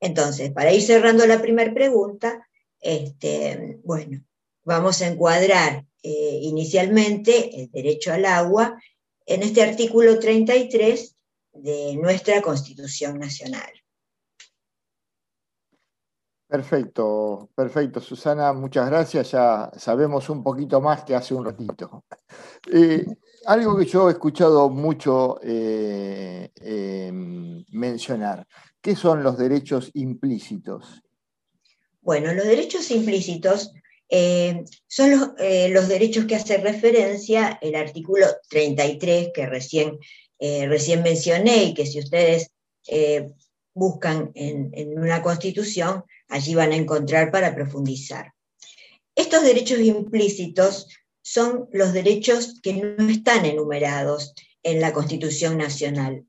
Entonces, para ir cerrando la primera pregunta, este, bueno, vamos a encuadrar eh, inicialmente el derecho al agua en este artículo 33 de nuestra Constitución Nacional. Perfecto, perfecto, Susana, muchas gracias. Ya sabemos un poquito más que hace un ratito. Eh, algo que yo he escuchado mucho eh, eh, mencionar, ¿qué son los derechos implícitos? Bueno, los derechos implícitos eh, son los, eh, los, derechos que hace referencia el artículo 33 que recién, recién mencioné y que si ustedes buscan en, en una constitución, allí van a encontrar para profundizar. Estos derechos implícitos son los derechos que no están enumerados en la Constitución Nacional.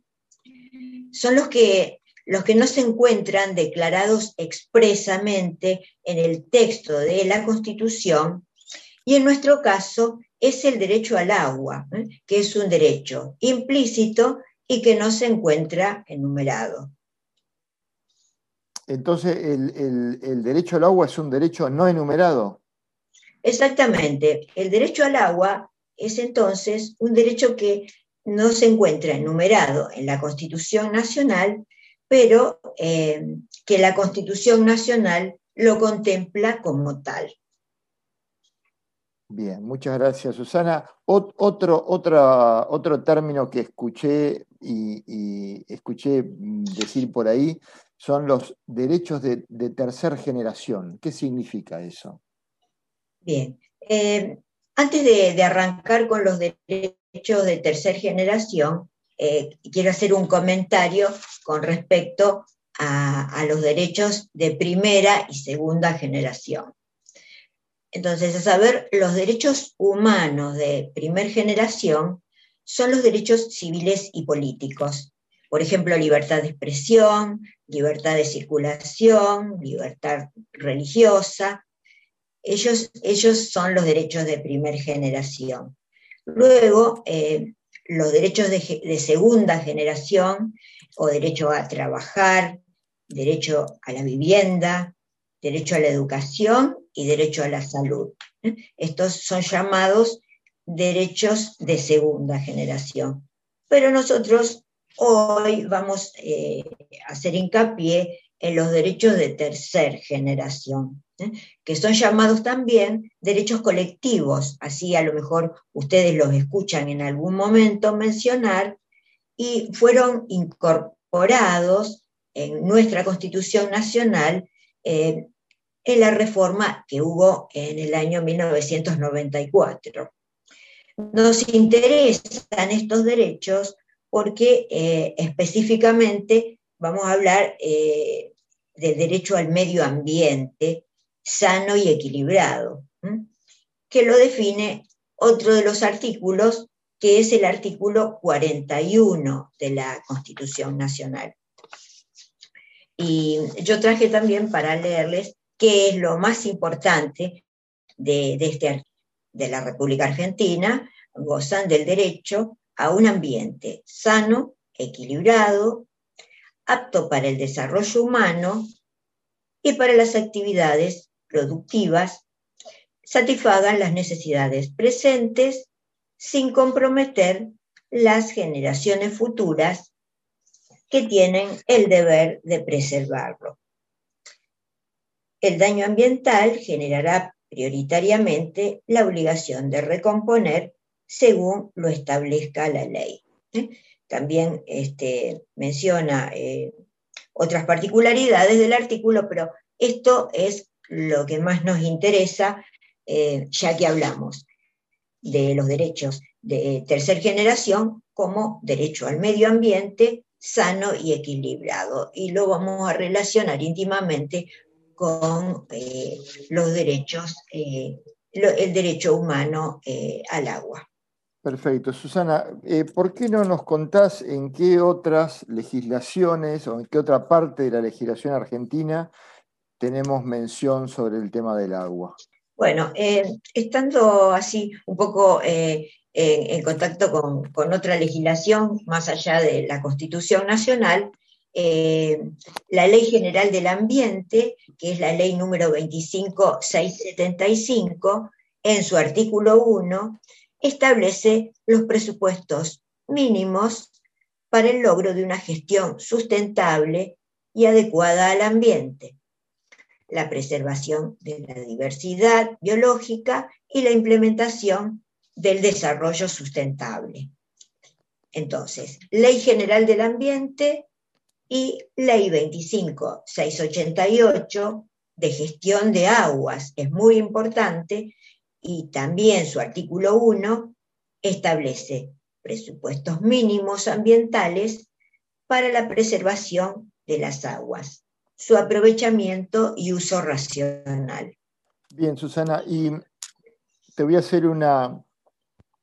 Son los que, los que no se encuentran declarados expresamente en el texto de la Constitución y en nuestro caso es el derecho al agua, ¿eh? que es un derecho implícito y que no se encuentra enumerado. Entonces, el, el, el derecho al agua es un derecho no enumerado. Exactamente. El derecho al agua es entonces un derecho que no se encuentra enumerado en la Constitución Nacional, pero eh, que la Constitución Nacional lo contempla como tal. Bien, muchas gracias, Susana. otro, otro término que escuché y, escuché decir por ahí son los derechos de, de tercera generación. ¿Qué significa eso? Bien. Eh, antes de, arrancar con los derechos de tercera generación, eh, quiero hacer un comentario con respecto a, a, los derechos de primera y segunda generación. Entonces, a saber, los derechos humanos de primera generación son los derechos civiles y políticos. Por ejemplo, libertad de expresión, libertad de circulación, libertad religiosa, ellos, ellos son los derechos de primera generación. Luego, eh, los derechos de, de segunda generación o derecho a trabajar, derecho a la vivienda, derecho a la educación y derecho a la salud. Estos son llamados derechos de segunda generación. Pero nosotros hoy vamos eh, a hacer hincapié en los derechos de tercer generación, ¿eh? que son llamados también derechos colectivos, así a lo mejor ustedes los escuchan en algún momento mencionar, y fueron incorporados en nuestra Constitución Nacional eh, en la reforma que hubo en el año 1994. Nos interesan estos derechos porque eh, específicamente vamos a hablar del derecho al medio ambiente sano y equilibrado, que lo define otro de los artículos, que es el artículo 41 de la Constitución Nacional. Y yo traje también para leerles qué es lo más importante de, este de la República Argentina gozan del derecho a un ambiente sano, equilibrado, apto para el desarrollo humano y para las actividades productivas, satisfagan las necesidades presentes sin comprometer las generaciones futuras que tienen el deber de preservarlo. El daño ambiental generará prioritariamente la obligación de recomponer según lo establezca la ley. ¿eh? También este, menciona eh, otras particularidades del artículo, pero esto es lo que más nos interesa, eh, ya que hablamos de los derechos de tercera generación como derecho al medio ambiente sano y equilibrado. Y lo vamos a relacionar íntimamente con eh, los derechos, eh, el derecho humano eh, al agua. Perfecto. Susana, ¿por qué no nos contás en qué otras legislaciones o en qué otra parte de la legislación argentina tenemos mención sobre el tema del agua? Bueno, estando así un poco en, en, contacto con, con, otra legislación más allá de la Constitución Nacional, eh, la Ley General del Ambiente, que es la ley número 25675, en su artículo 1, establece los presupuestos mínimos para el logro de una gestión sustentable y adecuada al ambiente, la preservación de la diversidad biológica y la implementación del desarrollo sustentable. Entonces, Ley General del Ambiente y Ley 25688 de gestión de aguas, es muy importante, y también su artículo 1 establece presupuestos mínimos ambientales para la preservación de las aguas, su aprovechamiento y uso racional. Bien, Susana, y te voy a hacer una,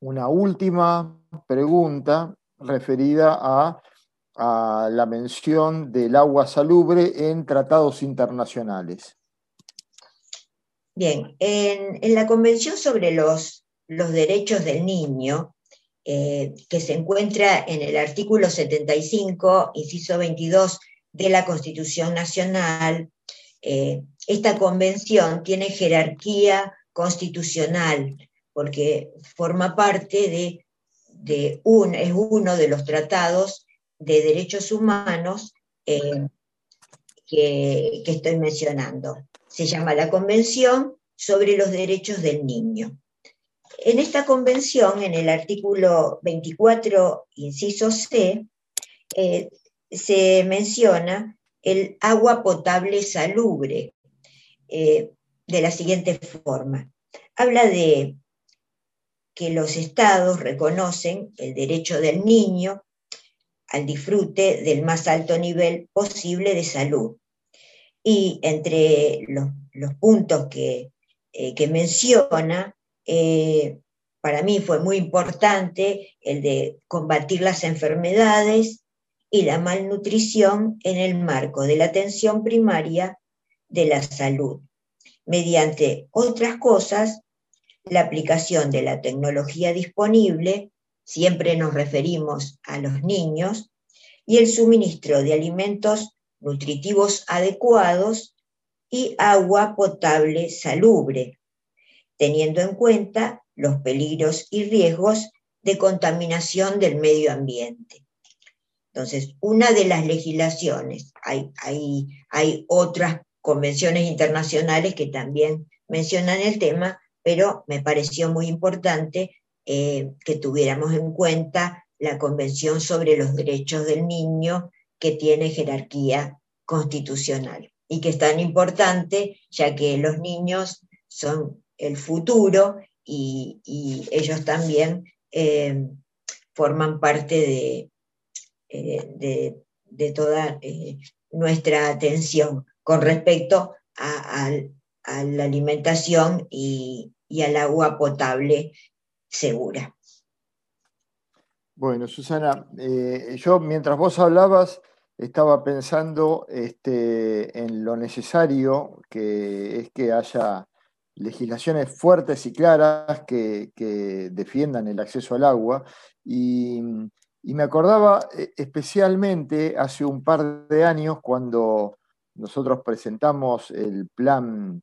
una última pregunta referida a a la mención del agua salubre en tratados internacionales. Bien, en, la Convención sobre los, los Derechos del Niño, eh, que se encuentra en el artículo 75, inciso 22 de la Constitución Nacional, eh, esta convención tiene jerarquía constitucional porque forma parte de, de un, es uno de los tratados de derechos humanos eh, que, estoy mencionando. Se llama la Convención sobre los Derechos del Niño. En esta convención, en el artículo 24, inciso C, eh, se menciona el agua potable salubre eh, de la siguiente forma. Habla de que los estados reconocen el derecho del niño al disfrute del más alto nivel posible de salud. Y entre los, puntos que, eh, menciona, eh, para mí fue muy importante el de combatir las enfermedades y la malnutrición en el marco de la atención primaria de la salud, mediante otras cosas, la aplicación de la tecnología disponible, siempre nos referimos a los niños, y el suministro de alimentos nutritivos adecuados y agua potable salubre, teniendo en cuenta los peligros y riesgos de contaminación del medio ambiente. Entonces, una de las legislaciones, hay, hay, hay otras convenciones internacionales que también mencionan el tema, pero me pareció muy importante eh, que tuviéramos en cuenta la Convención sobre los Derechos del Niño, que tiene jerarquía constitucional y que es tan importante ya que los niños son el futuro y, ellos también eh, forman parte de, eh, de, toda nuestra atención con respecto a, la alimentación y, al agua potable segura. Bueno, Susana, eh, yo mientras vos hablabas estaba pensando este, en lo necesario que es que haya legislaciones fuertes y claras que, defiendan el acceso al agua. Y, y, me acordaba eh, especialmente hace un par de años cuando nosotros presentamos el plan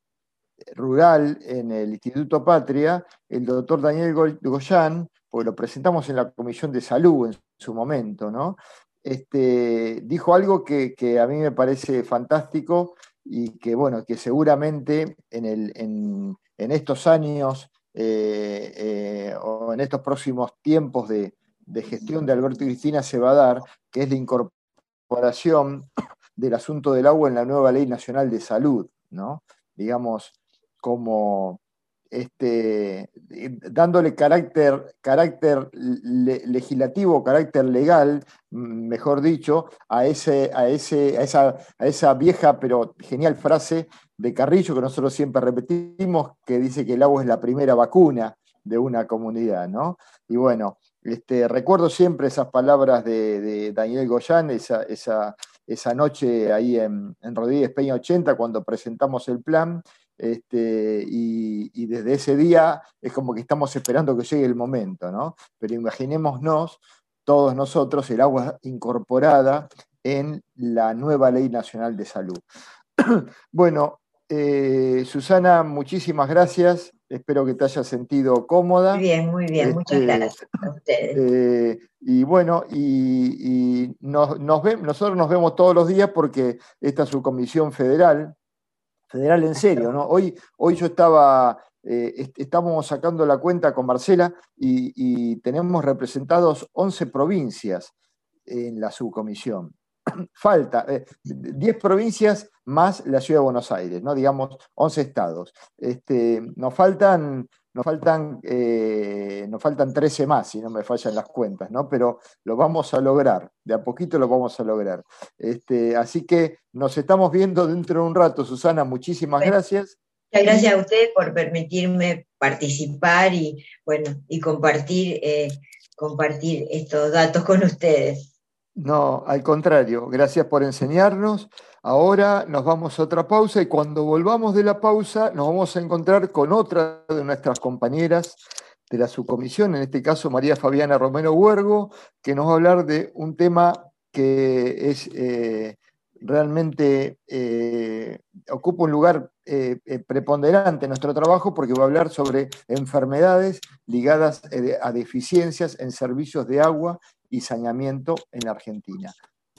rural en el Instituto Patria, el doctor Daniel Goyán, pues lo presentamos en la Comisión de Salud en su momento, ¿no? Este, dijo algo que, a mí me parece fantástico y que, bueno, que seguramente en, el, en, estos años eh, eh, o en estos próximos tiempos de, de gestión de Alberto y Cristina se va a dar, que es la incorporación del asunto del agua en la nueva Ley Nacional de Salud, ¿no? Digamos, como este, dándole carácter, carácter legislativo, carácter legal, mejor dicho, a, ese, a, ese, a, esa, a esa vieja pero genial frase de Carrillo que nosotros siempre repetimos, que dice que el agua es la primera vacuna de una comunidad, ¿no? Y bueno, este, recuerdo siempre esas palabras de, Daniel Goyán, esa, noche ahí en, Rodríguez Peña 80 cuando presentamos el plan. Este, y, desde ese día es como que estamos esperando que llegue el momento, ¿no? Pero imaginémonos todos nosotros el agua incorporada en la nueva Ley Nacional de Salud. bueno, eh, Susana, muchísimas gracias. Espero que te hayas sentido cómoda. Muy bien, muy bien. Muchas este, gracias a ustedes. Eh, y bueno, y, nos, nosotros nos vemos todos los días porque esta es su comisión federal, federal en serio, ¿no? Hoy, hoy yo estaba, eh, estábamos sacando la cuenta con Marcela y, y tenemos representados 11 provincias en la subcomisión. Falta 10 eh, provincias más la ciudad de Buenos Aires, ¿no? digamos 11 estados. Este, nos faltan, nos faltan, eh, nos faltan 13 más, si no me fallan las cuentas, ¿no? pero lo vamos a lograr, de a poquito lo vamos a lograr. Este, así que nos estamos viendo dentro de un rato, Susana, muchísimas gracias. Muchas gracias a usted por permitirme participar y, bueno, y compartir, eh, compartir estos datos con ustedes. No, al contrario, gracias por enseñarnos. Ahora nos vamos a otra pausa y cuando volvamos de la pausa nos vamos a encontrar con otra de nuestras compañeras de la subcomisión, en este caso María Fabiana Romero Huergo, que nos va a hablar de un tema que es eh, realmente eh, ocupa un lugar eh, preponderante en nuestro trabajo porque va a hablar sobre enfermedades ligadas a deficiencias en servicios de agua y saneamiento en la Argentina.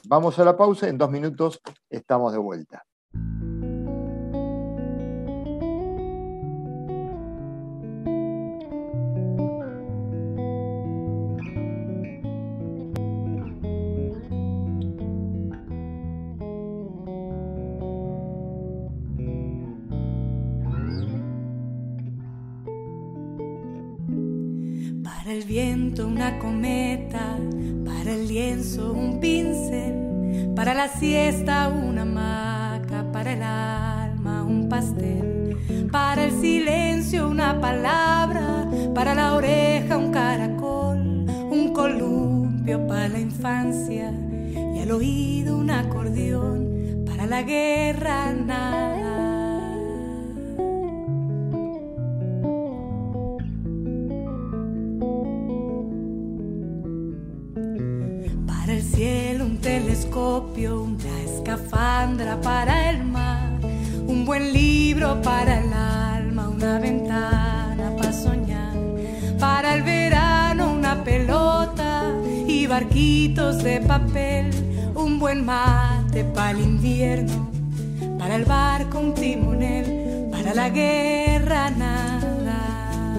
Vamos a la pausa, en dos minutos estamos de vuelta. Para el viento una cometa para el lienzo un pincel, para la siesta una hamaca, para el alma un pastel, para el silencio una palabra, para la oreja un caracol, un columpio para la infancia y al oído un acordeón, para la guerra nada. De papel, un buen mate para el invierno, para el barco un timonel, para la guerra nada.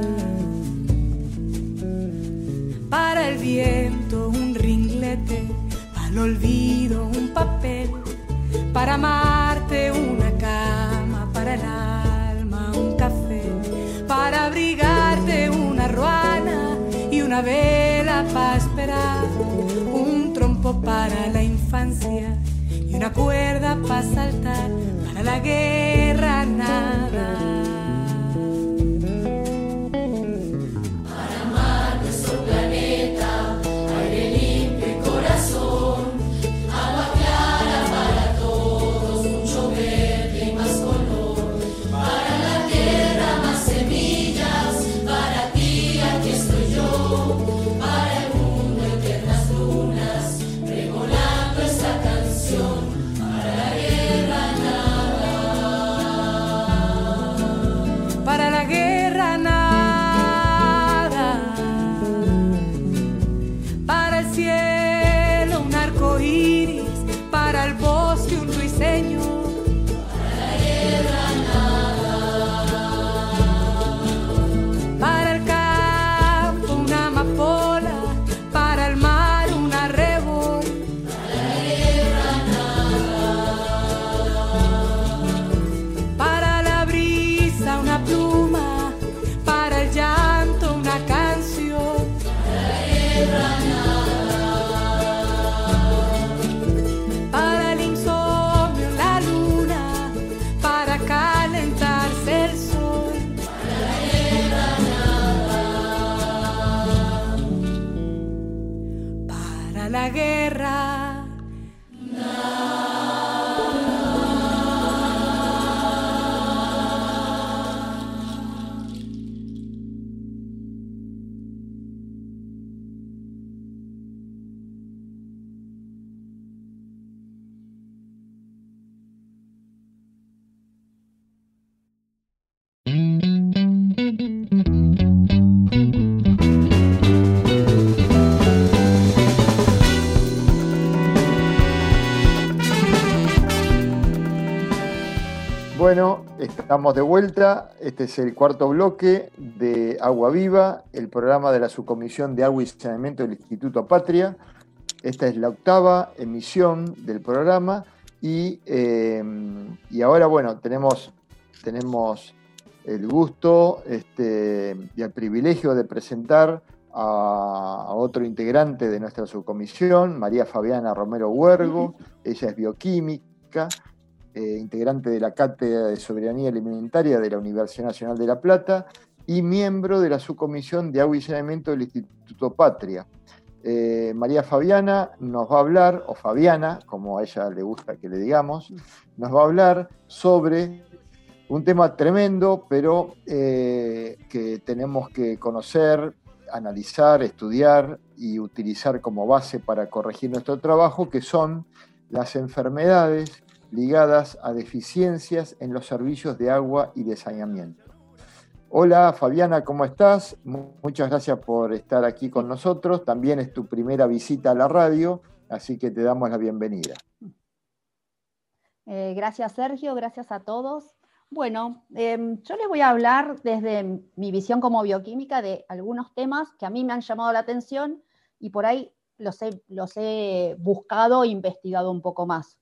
Para el viento un ringlete, para el olvido un papel, para amarte una cama, para el alma un café, para abrigarte una ruana y una vela para esperar, para la infancia y una cuerda para saltar, para la guerra nada. Estamos de vuelta. Este es el cuarto bloque de Agua Viva, el programa de la Subcomisión de Agua y Saneamiento del Instituto Patria. Esta es la octava emisión del programa y, eh, y ahora, bueno, tenemos, tenemos el gusto este, y el privilegio de presentar a, a otro integrante de nuestra subcomisión, María Fabiana Romero Huergo. Ella es bioquímica, eh, integrante de la Cátedra de Soberanía Alimentaria de la Universidad Nacional de La Plata y miembro de la subcomisión de agua y saneamiento del Instituto Patria. Eh, María Fabiana nos va a hablar, o Fabiana, como a ella le gusta que le digamos, nos va a hablar sobre un tema tremendo, pero eh, que tenemos que conocer, analizar, estudiar y utilizar como base para corregir nuestro trabajo, que son las enfermedades ligadas a deficiencias en los servicios de agua y de saneamiento. Hola Fabiana, ¿cómo estás? Muchas gracias por estar aquí con nosotros. También es tu primera visita a la radio, así que te damos la bienvenida. Eh, gracias Sergio, gracias a todos. Bueno, eh, yo les voy a hablar desde mi visión como bioquímica de algunos temas que a mí me han llamado la atención y por ahí los he, los he buscado e investigado un poco más.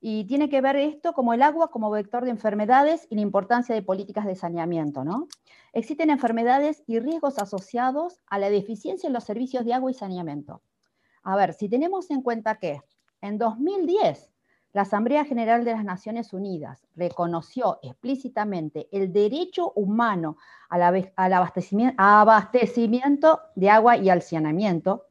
Y tiene que ver esto como el agua como vector de enfermedades y la importancia de políticas de saneamiento. ¿no? Existen enfermedades y riesgos asociados a la deficiencia en los servicios de agua y saneamiento. A ver, si tenemos en cuenta que en 2010 la Asamblea General de las Naciones Unidas reconoció explícitamente el derecho humano al abastecimiento, abastecimiento de agua y al saneamiento,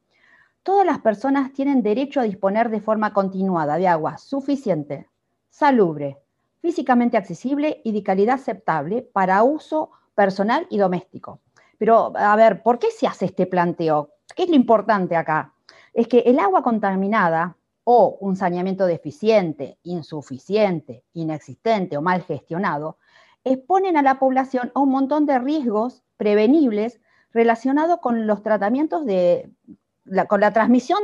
todas las personas tienen derecho a disponer de forma continuada de agua suficiente, salubre, físicamente accesible y de calidad aceptable para uso personal y doméstico. Pero, a ver, ¿por qué se hace este planteo? ¿Qué es lo importante acá? es que el agua contaminada o un saneamiento deficiente, insuficiente, inexistente o mal gestionado, exponen a la población a un montón de riesgos prevenibles relacionados con los tratamientos de, con la transmisión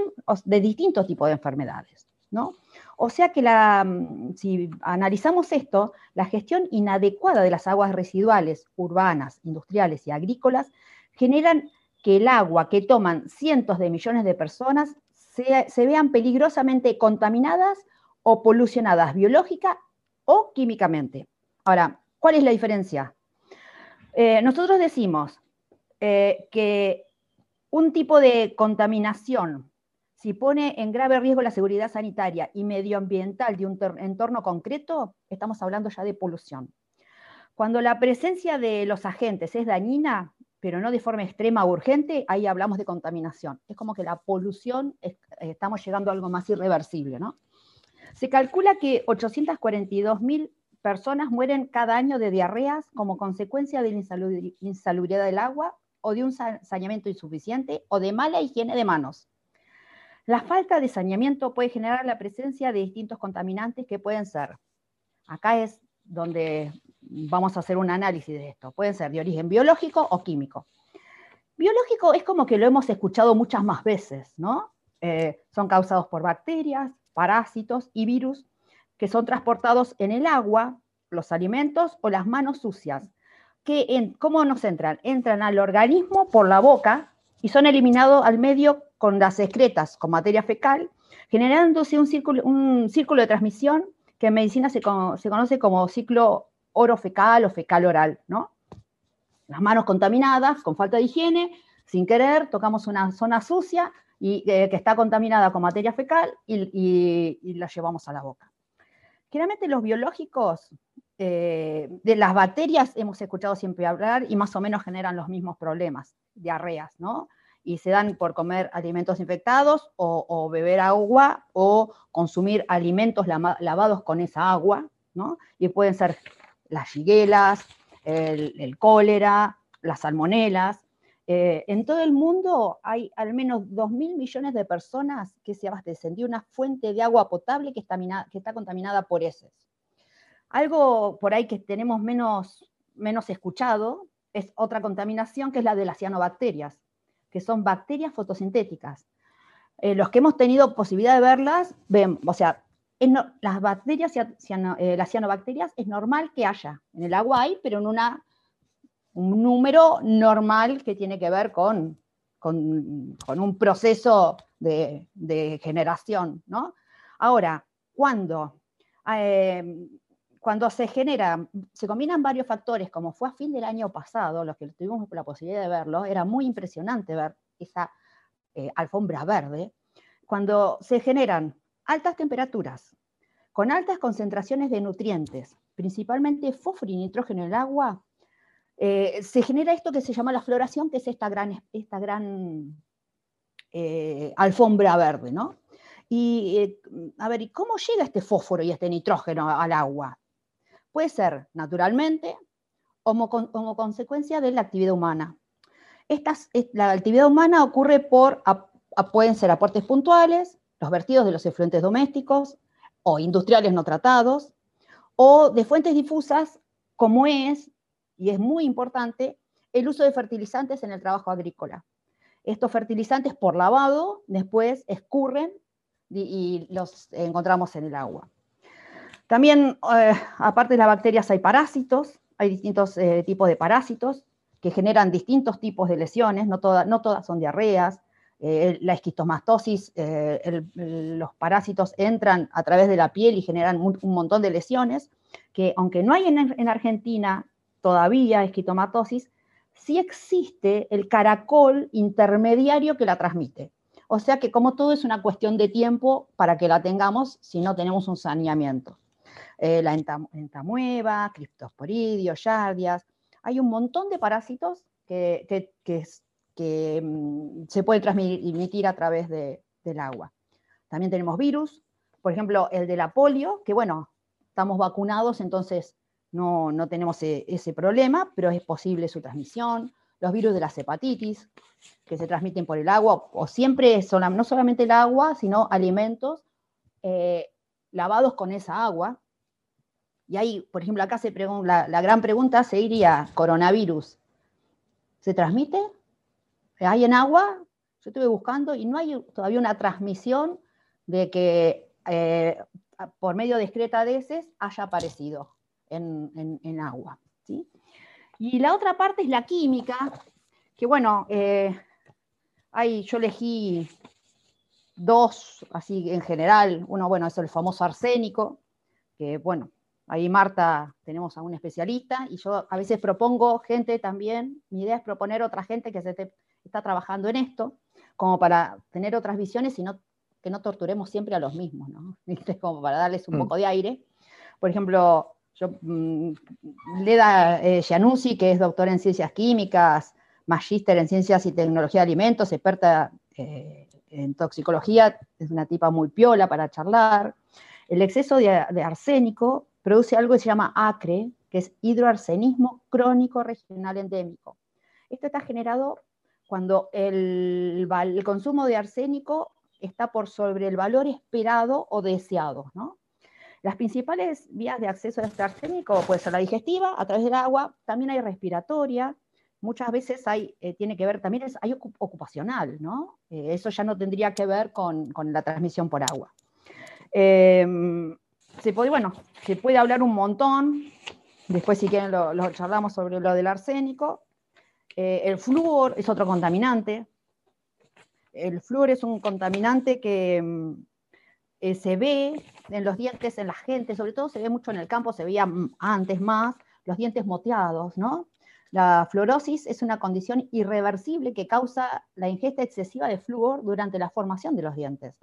de distintos tipos de enfermedades, ¿no? O sea que mm, si analizamos esto, la gestión inadecuada de las aguas residuales urbanas, industriales y agrícolas generan que el agua que toman cientos de millones de personas se, se vean peligrosamente contaminadas o polucionadas biológica o químicamente. Ahora, ¿cuál es la diferencia? Eh, nosotros decimos eh, que un tipo de contaminación, si pone en grave riesgo la seguridad sanitaria y medioambiental de un entorno concreto, estamos hablando ya de polución. Cuando la presencia de los agentes es dañina, pero no de forma extrema o urgente, ahí hablamos de contaminación. Es como que la polución, es, estamos llegando a algo más irreversible, ¿no? Se calcula que 842.000 personas mueren cada año de diarreas como consecuencia de la insalubridad del agua o de un saneamiento insuficiente o de mala higiene de manos. La falta de saneamiento puede generar la presencia de distintos contaminantes que pueden ser, acá es donde vamos a hacer un análisis de esto. Pueden ser de origen biológico o químico. Biológico es como que lo hemos escuchado muchas más veces, ¿no? Eh, son causados por bacterias, parásitos y virus que son transportados en el agua, los alimentos o las manos sucias. Que ¿Cómo nos entran? Entran al organismo por la boca y son eliminados al medio con las excretas, con materia fecal, generándose un círculo, un círculo de transmisión que en medicina se, conoce como ciclo oro fecal o fecal oral, ¿no? Las manos contaminadas, con falta de higiene, sin querer, tocamos una zona sucia y, eh, que está contaminada con materia fecal y, y, y, la llevamos a la boca. Generalmente los biológicos, eh, de las bacterias hemos escuchado siempre hablar y más o menos generan los mismos problemas, diarreas, ¿no? Y se dan por comer alimentos infectados o, beber agua o consumir alimentos lavados con esa agua, ¿no? Y pueden ser las shiguelas, el, el cólera, las salmonelas. Eh, en todo el mundo hay al menos 2.000 millones de personas que se abastecen de una fuente de agua potable que está, que está contaminada por heces. Algo por ahí que tenemos menos, menos escuchado es otra contaminación que es la de las cianobacterias, que son bacterias fotosintéticas. Eh, los que hemos tenido posibilidad de verlas, ven, o sea, las bacterias, ciano, eh, las cianobacterias, es normal que haya. En el agua hay, pero en una, un número normal que tiene que ver con, con, un proceso de, generación. ¿no? Ahora, cuando, eh, cuando se genera, se combinan varios factores, como fue a fin del año pasado, los que tuvimos la posibilidad de verlo, era muy impresionante ver esa eh, alfombra verde, cuando se generan altas temperaturas, con altas concentraciones de nutrientes, principalmente fósforo y nitrógeno en el agua, eh, se genera esto que se llama la floración, que es esta gran, esta gran eh, alfombra verde, ¿no? Y, a ver, ¿y cómo llega este fósforo y este nitrógeno al agua? Puede ser naturalmente o como, consecuencia de la actividad humana. Estas, la actividad humana ocurre por, pueden ser aportes puntuales, los vertidos de los efluentes domésticos o industriales no tratados, o de fuentes difusas como es, y es muy importante, el uso de fertilizantes en el trabajo agrícola. Estos fertilizantes por lavado después escurren y, los encontramos en el agua. También, eh, aparte de las bacterias, hay parásitos, hay distintos eh, tipos de parásitos que generan distintos tipos de lesiones, no, toda, no todas son diarreas, eh, la esquistomastosis, los parásitos entran a través de la piel y generan un, un montón de lesiones, que aunque no hay en, en, Argentina todavía esquitomatosis, sí existe el caracol intermediario que la transmite. O sea que como todo es una cuestión de tiempo para que la tengamos si no tenemos un saneamiento. Eh, la entamueva, criptosporidio, yardias, hay un montón de parásitos que, que, mmm, se puede transmitir a través de, del agua. También tenemos virus, por ejemplo, el de la polio, que bueno, estamos vacunados, entonces no, no tenemos e, ese problema, pero es posible su transmisión. los virus de las hepatitis, que se transmiten por el agua, o siempre no solamente el agua, sino alimentos eh, lavados con esa agua. Y ahí, por ejemplo, acá se la, gran pregunta sería, coronavirus, ¿se transmite? ¿Hay en agua? Yo estuve buscando y no hay todavía una transmisión de que eh, por medio de excreta de haya aparecido en, agua. ¿sí? Y la otra parte es la química, que bueno, eh, yo elegí dos, así en general. Uno, bueno, es el famoso arsénico, que bueno, ahí Marta tenemos a un especialista, y yo a veces propongo gente también, mi idea es proponer otra gente que se está trabajando en esto, como para tener otras visiones y no, que no torturemos siempre a los mismos, ¿no? Como para darles un mm. poco de aire. Por ejemplo, yo, mm, Leda eh, que es doctora en ciencias químicas, magíster en ciencias y tecnología de alimentos, experta eh, en toxicología, es una tipa muy piola para charlar. El exceso de, arsénico produce algo que se llama ACRE, que es hidroarsenismo crónico regional endémico. Esto está generado cuando el, el, consumo de arsénico está por sobre el valor esperado o deseado. ¿no? Las principales vías de acceso a este arsénico puede ser la digestiva, a través del agua, también hay respiratoria, muchas veces hay, eh, tiene que ver, también es, hay ocupacional, ¿no? Eh, eso ya no tendría que ver con, la transmisión por agua. Em, se puede, bueno, se puede hablar un montón, después si quieren lo, charlamos sobre lo del arsénico. Eh, el flúor es otro contaminante. El flúor es un contaminante que mm, se ve en los dientes en la gente, sobre todo se ve mucho en el campo, se veía antes más, los dientes moteados, ¿no? La fluorosis es una condición irreversible que causa la ingesta excesiva de flúor durante la formación de los dientes.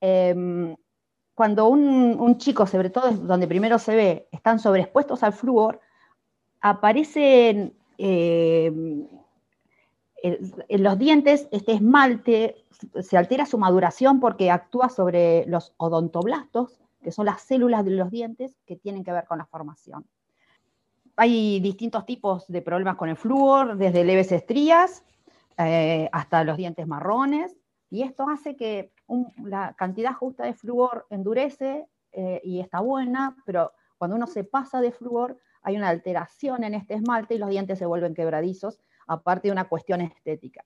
Em, cuando un, chico, sobre todo donde primero se ve, están sobreexpuestos al flúor, aparecen em, en los dientes este esmalte se altera su maduración porque actúa sobre los odontoblastos, que son las células de los dientes que tienen que ver con la formación. Hay distintos tipos de problemas con el flúor, desde leves estrías eh, hasta los dientes marrones, y esto hace que la cantidad justa de flúor endurece eh, y está buena, pero cuando uno se pasa de flúor hay una alteración en este esmalte y los dientes se vuelven quebradizos, aparte de una cuestión estética.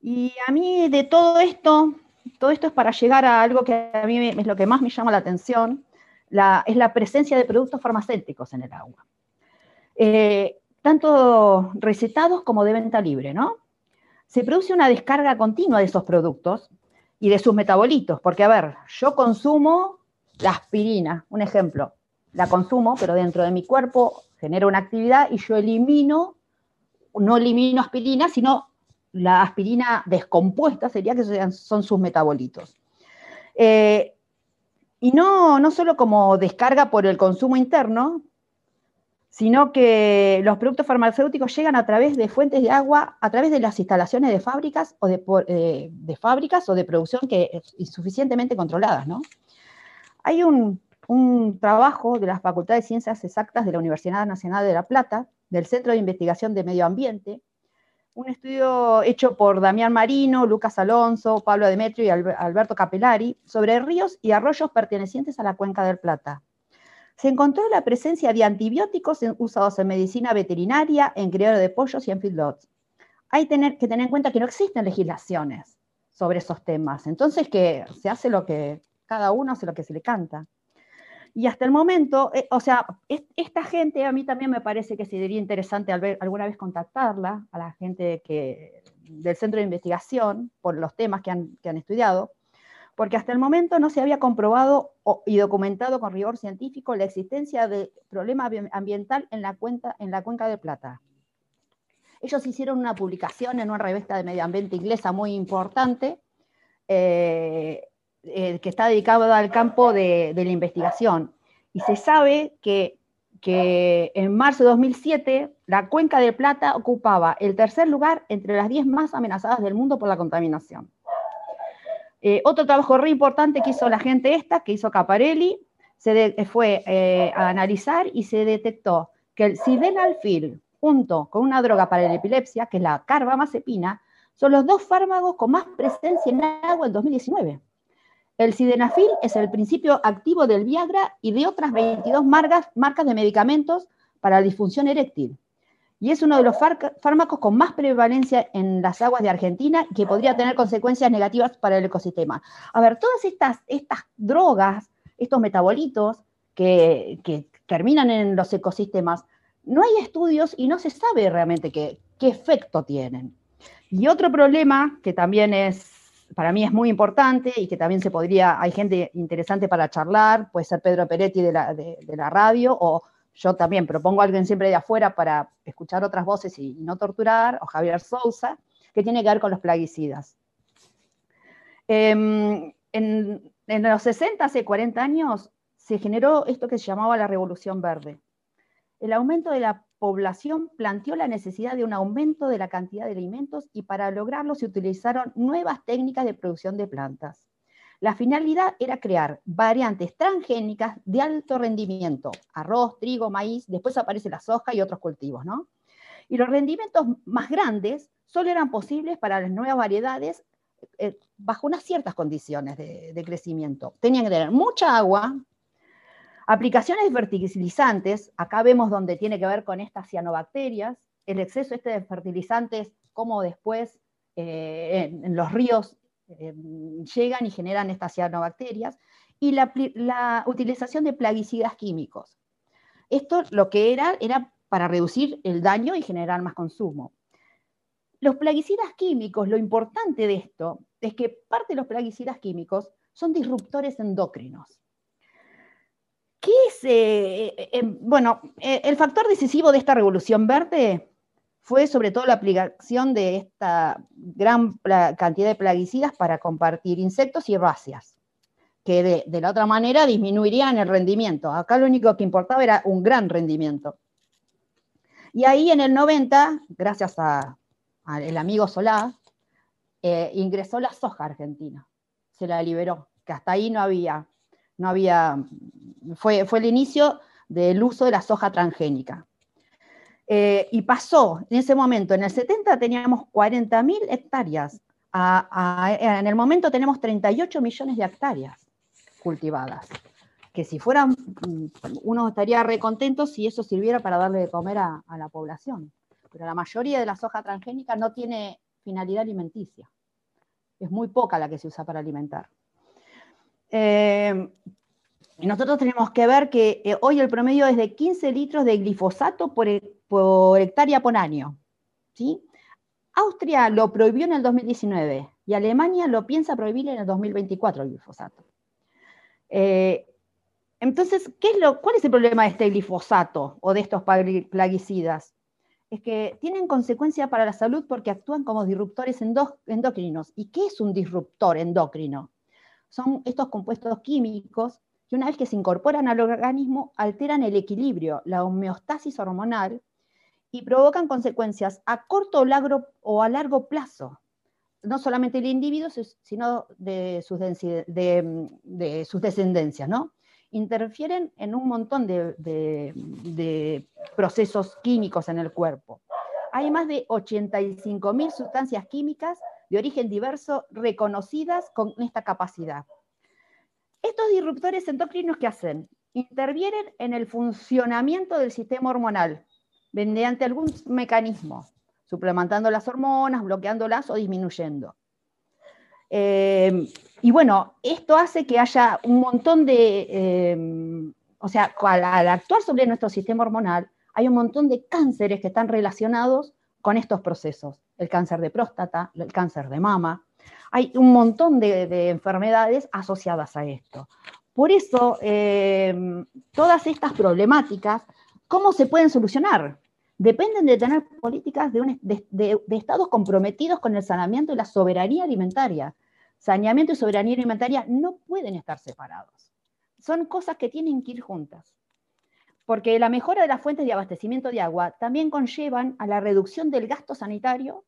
Y a mí de todo esto, todo esto es para llegar a algo que a mí es lo que más me llama la atención, es la presencia de productos farmacéuticos en el agua. Eh, tanto recetados como de venta libre, ¿no? Se produce una descarga continua de esos productos y de sus metabolitos, porque a ver, yo consumo la aspirina, un ejemplo, la consumo, pero dentro de mi cuerpo genera una actividad y yo elimino, no elimino aspirina, sino la aspirina descompuesta sería que son sus metabolitos. Eh, y no, no solo como descarga por el consumo interno, sino que los productos farmacéuticos llegan a través de fuentes de agua, a través de las instalaciones de fábricas o de, eh, fábricas o de producción que insuficientemente controladas, ¿no? Hay un, un trabajo de la Facultad de Ciencias Exactas de la Universidad Nacional de La Plata, del Centro de Investigación de Medio Ambiente, un estudio hecho por Damián Marino, Lucas Alonso, Pablo Demetrio y Alberto Capelari sobre ríos y arroyos pertenecientes a la cuenca del Plata. Se encontró la presencia de antibióticos usados en medicina veterinaria, en criadero de pollos y en feedlots. Hay que tener en cuenta que no existen legislaciones sobre esos temas. Entonces, que se hace lo que cada uno hace lo que se le canta. Y hasta el momento, eh, o sea, esta gente a mí también me parece que sería interesante alguna vez contactarla, a la gente que, del centro de investigación, por los temas que han, que han estudiado, porque hasta el momento no se había comprobado y documentado con rigor científico la existencia de problema ambiental en la, cuenca de Plata. Ellos hicieron una publicación en una revista de medio ambiente inglesa muy importante, eh, eh, que está dedicado al campo de, la investigación. Y se sabe que, en marzo de 2007 la cuenca del Plata ocupaba el tercer lugar entre las 10 más amenazadas del mundo por la contaminación. Eh, otro trabajo re importante que hizo la gente esta, que hizo Caparelli, se fue eh, a analizar y se detectó que el sildenafil, junto con una droga para la epilepsia, que es la carbamazepina, son los dos fármacos con más presencia en agua en 2019. El sildenafil es el principio activo del Viagra y de otras 22 marcas, marcas de medicamentos para la disfunción eréctil. Y es uno de los fármacos con más prevalencia en las aguas de Argentina que podría tener consecuencias negativas para el ecosistema. A ver, todas estas, drogas, estos metabolitos que, terminan en los ecosistemas, no hay estudios y no se sabe realmente qué, efecto tienen. Y otro problema que también es, para mí es muy importante y que también se podría, hay gente interesante para charlar, puede ser Pedro Peretti de la radio o yo también propongo a alguien siempre de afuera para escuchar otras voces y, no torturar, o Javier Sousa, que tiene que ver con los plaguicidas. Eh, en, en, los 60, hace 40 años, se generó esto que se llamaba la Revolución Verde. El aumento de la población planteó la necesidad de un aumento de la cantidad de alimentos y para lograrlo se utilizaron nuevas técnicas de producción de plantas. La finalidad era crear variantes transgénicas de alto rendimiento, arroz, trigo, maíz, después aparece la soja y otros cultivos, ¿no? Y los rendimientos más grandes solo eran posibles para las nuevas variedades eh, bajo unas ciertas condiciones de, crecimiento. Tenían que tener mucha agua, aplicaciones fertilizantes, acá vemos donde tiene que ver con estas cianobacterias, el exceso este de fertilizantes, como después eh, en los ríos eh, llegan y generan estas cianobacterias, y la, utilización de plaguicidas químicos. Esto lo que era era para reducir el daño y generar más consumo. Los plaguicidas químicos, lo importante de esto es que parte de los plaguicidas químicos son disruptores endocrinos. ¿Qué es? Eh, eh, bueno, el factor decisivo de esta revolución verde fue sobre todo la aplicación de esta gran cantidad de plaguicidas para compartir insectos y herbáceas, que de, la otra manera disminuirían el rendimiento. Acá lo único que importaba era un gran rendimiento. Y ahí en el 90, gracias al amigo Solá, eh, ingresó la soja argentina, se la liberó, que hasta ahí no había, no había, fue, fue el inicio del uso de la soja transgénica. Eh, y pasó, en ese momento, en el 70 teníamos 40.000 hectáreas, en el momento tenemos 38 millones de hectáreas cultivadas, que si fueran, uno estaría recontento si eso sirviera para darle de comer a, la población. Pero la mayoría de la soja transgénica no tiene finalidad alimenticia. Es muy poca la que se usa para alimentar. Eh, y nosotros tenemos que ver que eh, hoy el promedio es de 15 litros de glifosato por, por hectárea por año. ¿sí? Austria lo prohibió en el 2019 y Alemania lo piensa prohibir en el 2024 el glifosato. Eh, entonces, ¿qué es ¿cuál es el problema de este glifosato o de estos plaguicidas? Es que tienen consecuencia para la salud porque actúan como disruptores endocrinos. ¿Y qué es un disruptor endocrino? Son estos compuestos químicos que una vez que se incorporan al organismo alteran el equilibrio, la homeostasis hormonal y provocan consecuencias a corto o, largo, o a largo plazo, no solamente del individuo, sino de sus, de, de sus descendencias, ¿no? Interfieren en un montón de procesos químicos en el cuerpo. Hay más de 85.000 sustancias químicas de origen diverso reconocidas con esta capacidad. Estos disruptores endocrinos, ¿qué hacen? Intervienen en el funcionamiento del sistema hormonal mediante algún mecanismo, suplementando las hormonas, bloqueándolas o disminuyendo. Eh, y bueno, esto hace que haya un montón de, eh, o sea, al, al, actuar sobre nuestro sistema hormonal, hay un montón de cánceres que están relacionados con estos procesos. El cáncer de próstata, el cáncer de mama, hay un montón de, de enfermedades asociadas a esto. Por eso, eh, todas estas problemáticas, ¿cómo se pueden solucionar? Dependen de tener políticas de, un, de, de, estados comprometidos con el saneamiento y la soberanía alimentaria. Saneamiento y soberanía alimentaria no pueden estar separados. Son cosas que tienen que ir juntas. Porque la mejora de las fuentes de abastecimiento de agua también conllevan a la reducción del gasto sanitario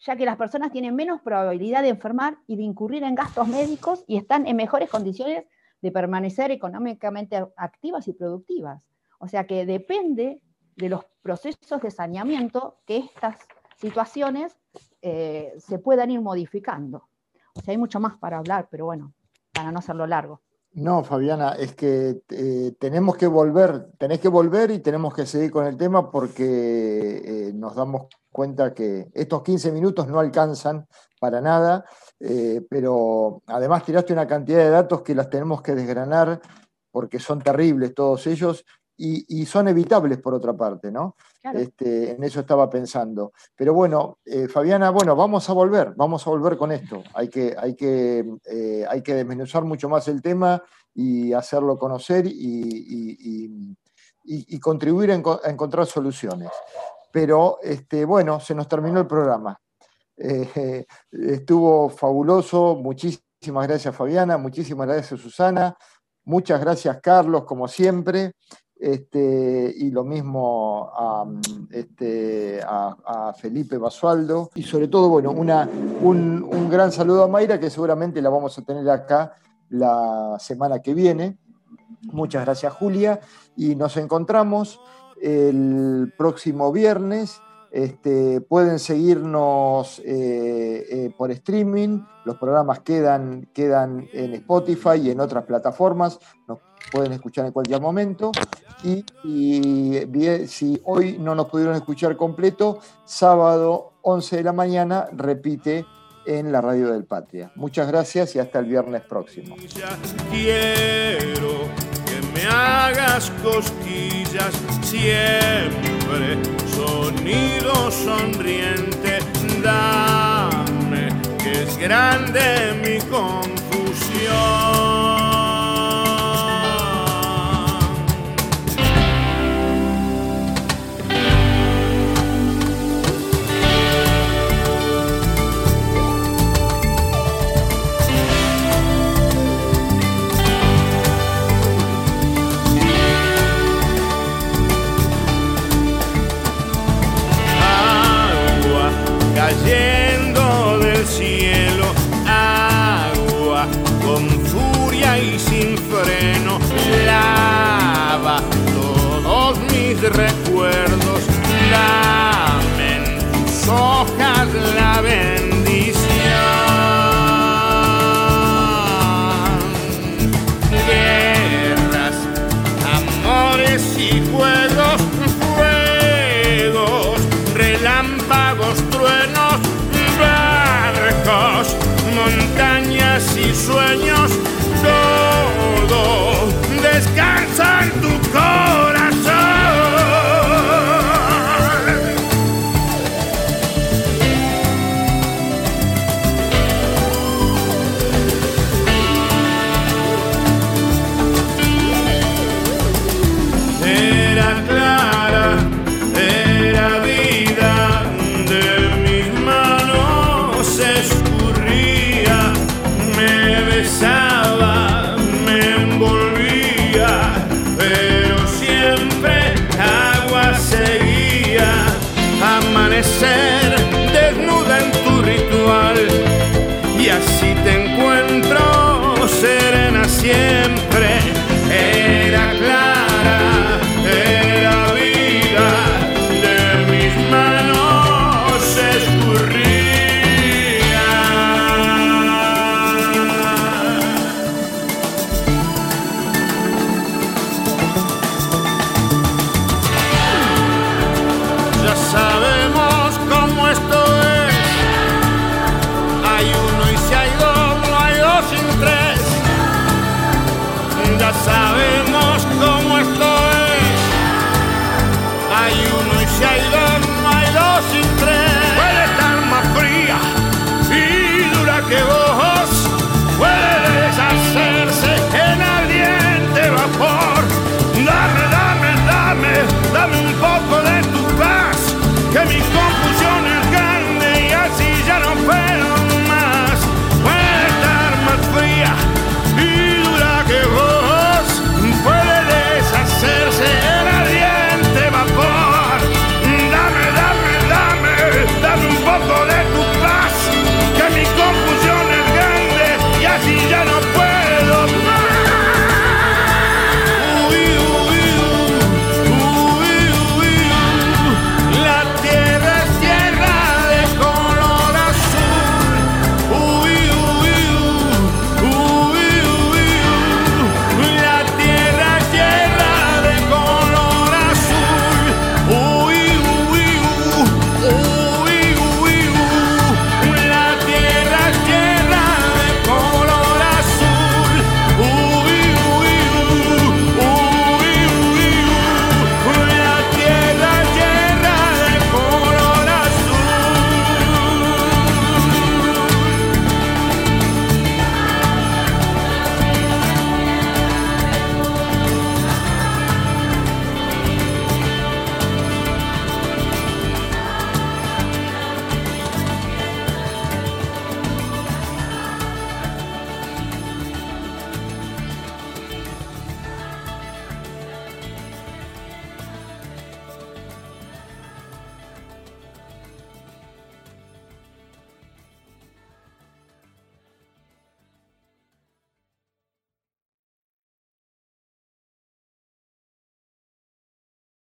ya que las personas tienen menos probabilidad de enfermar y de incurrir en gastos médicos y están en mejores condiciones de permanecer económicamente activas y productivas. O sea que depende de los procesos de saneamiento que estas situaciones eh, se puedan ir modificando. O sea, hay mucho más para hablar, pero bueno, para no hacerlo largo. No, Fabiana, es que eh, tenemos que volver, tenés que volver y tenemos que seguir con el tema porque eh, nos damos cuenta que estos 15 minutos no alcanzan para nada, pero además tiraste una cantidad de datos que las tenemos que desgranar porque son terribles todos ellos y, y son evitables por otra parte, ¿no? Claro. Este, en eso estaba pensando. Pero bueno, eh, Fabiana, bueno, vamos a volver, vamos a volver con esto. Hay que, hay que, eh, hay que desmenuzar mucho más el tema y hacerlo conocer y, contribuir a, enco- a encontrar soluciones. Pero este, bueno, se nos terminó el programa. Eh, estuvo fabuloso, muchísimas gracias Fabiana, muchísimas gracias Susana, muchas gracias Carlos, como siempre. Este, y lo mismo a, este, a Felipe Basualdo. Y sobre todo, bueno, una, un, un gran saludo a Mayra, que seguramente la vamos a tener acá la semana que viene. Muchas gracias, Julia. Y nos encontramos el próximo viernes. Este, pueden seguirnos eh, eh, por streaming. Los programas quedan, quedan en Spotify y en otras plataformas. Nos pueden escuchar en cualquier momento. Y, y si hoy no nos pudieron escuchar completo, sábado 11 de la mañana repite en la radio del Patria. Muchas gracias y hasta el viernes próximo. Quiero que me hagas cosquillas siempre, sonido sonriente, dame que es grande mi confusión. Recuerdos, dame en tus hojas la yeah.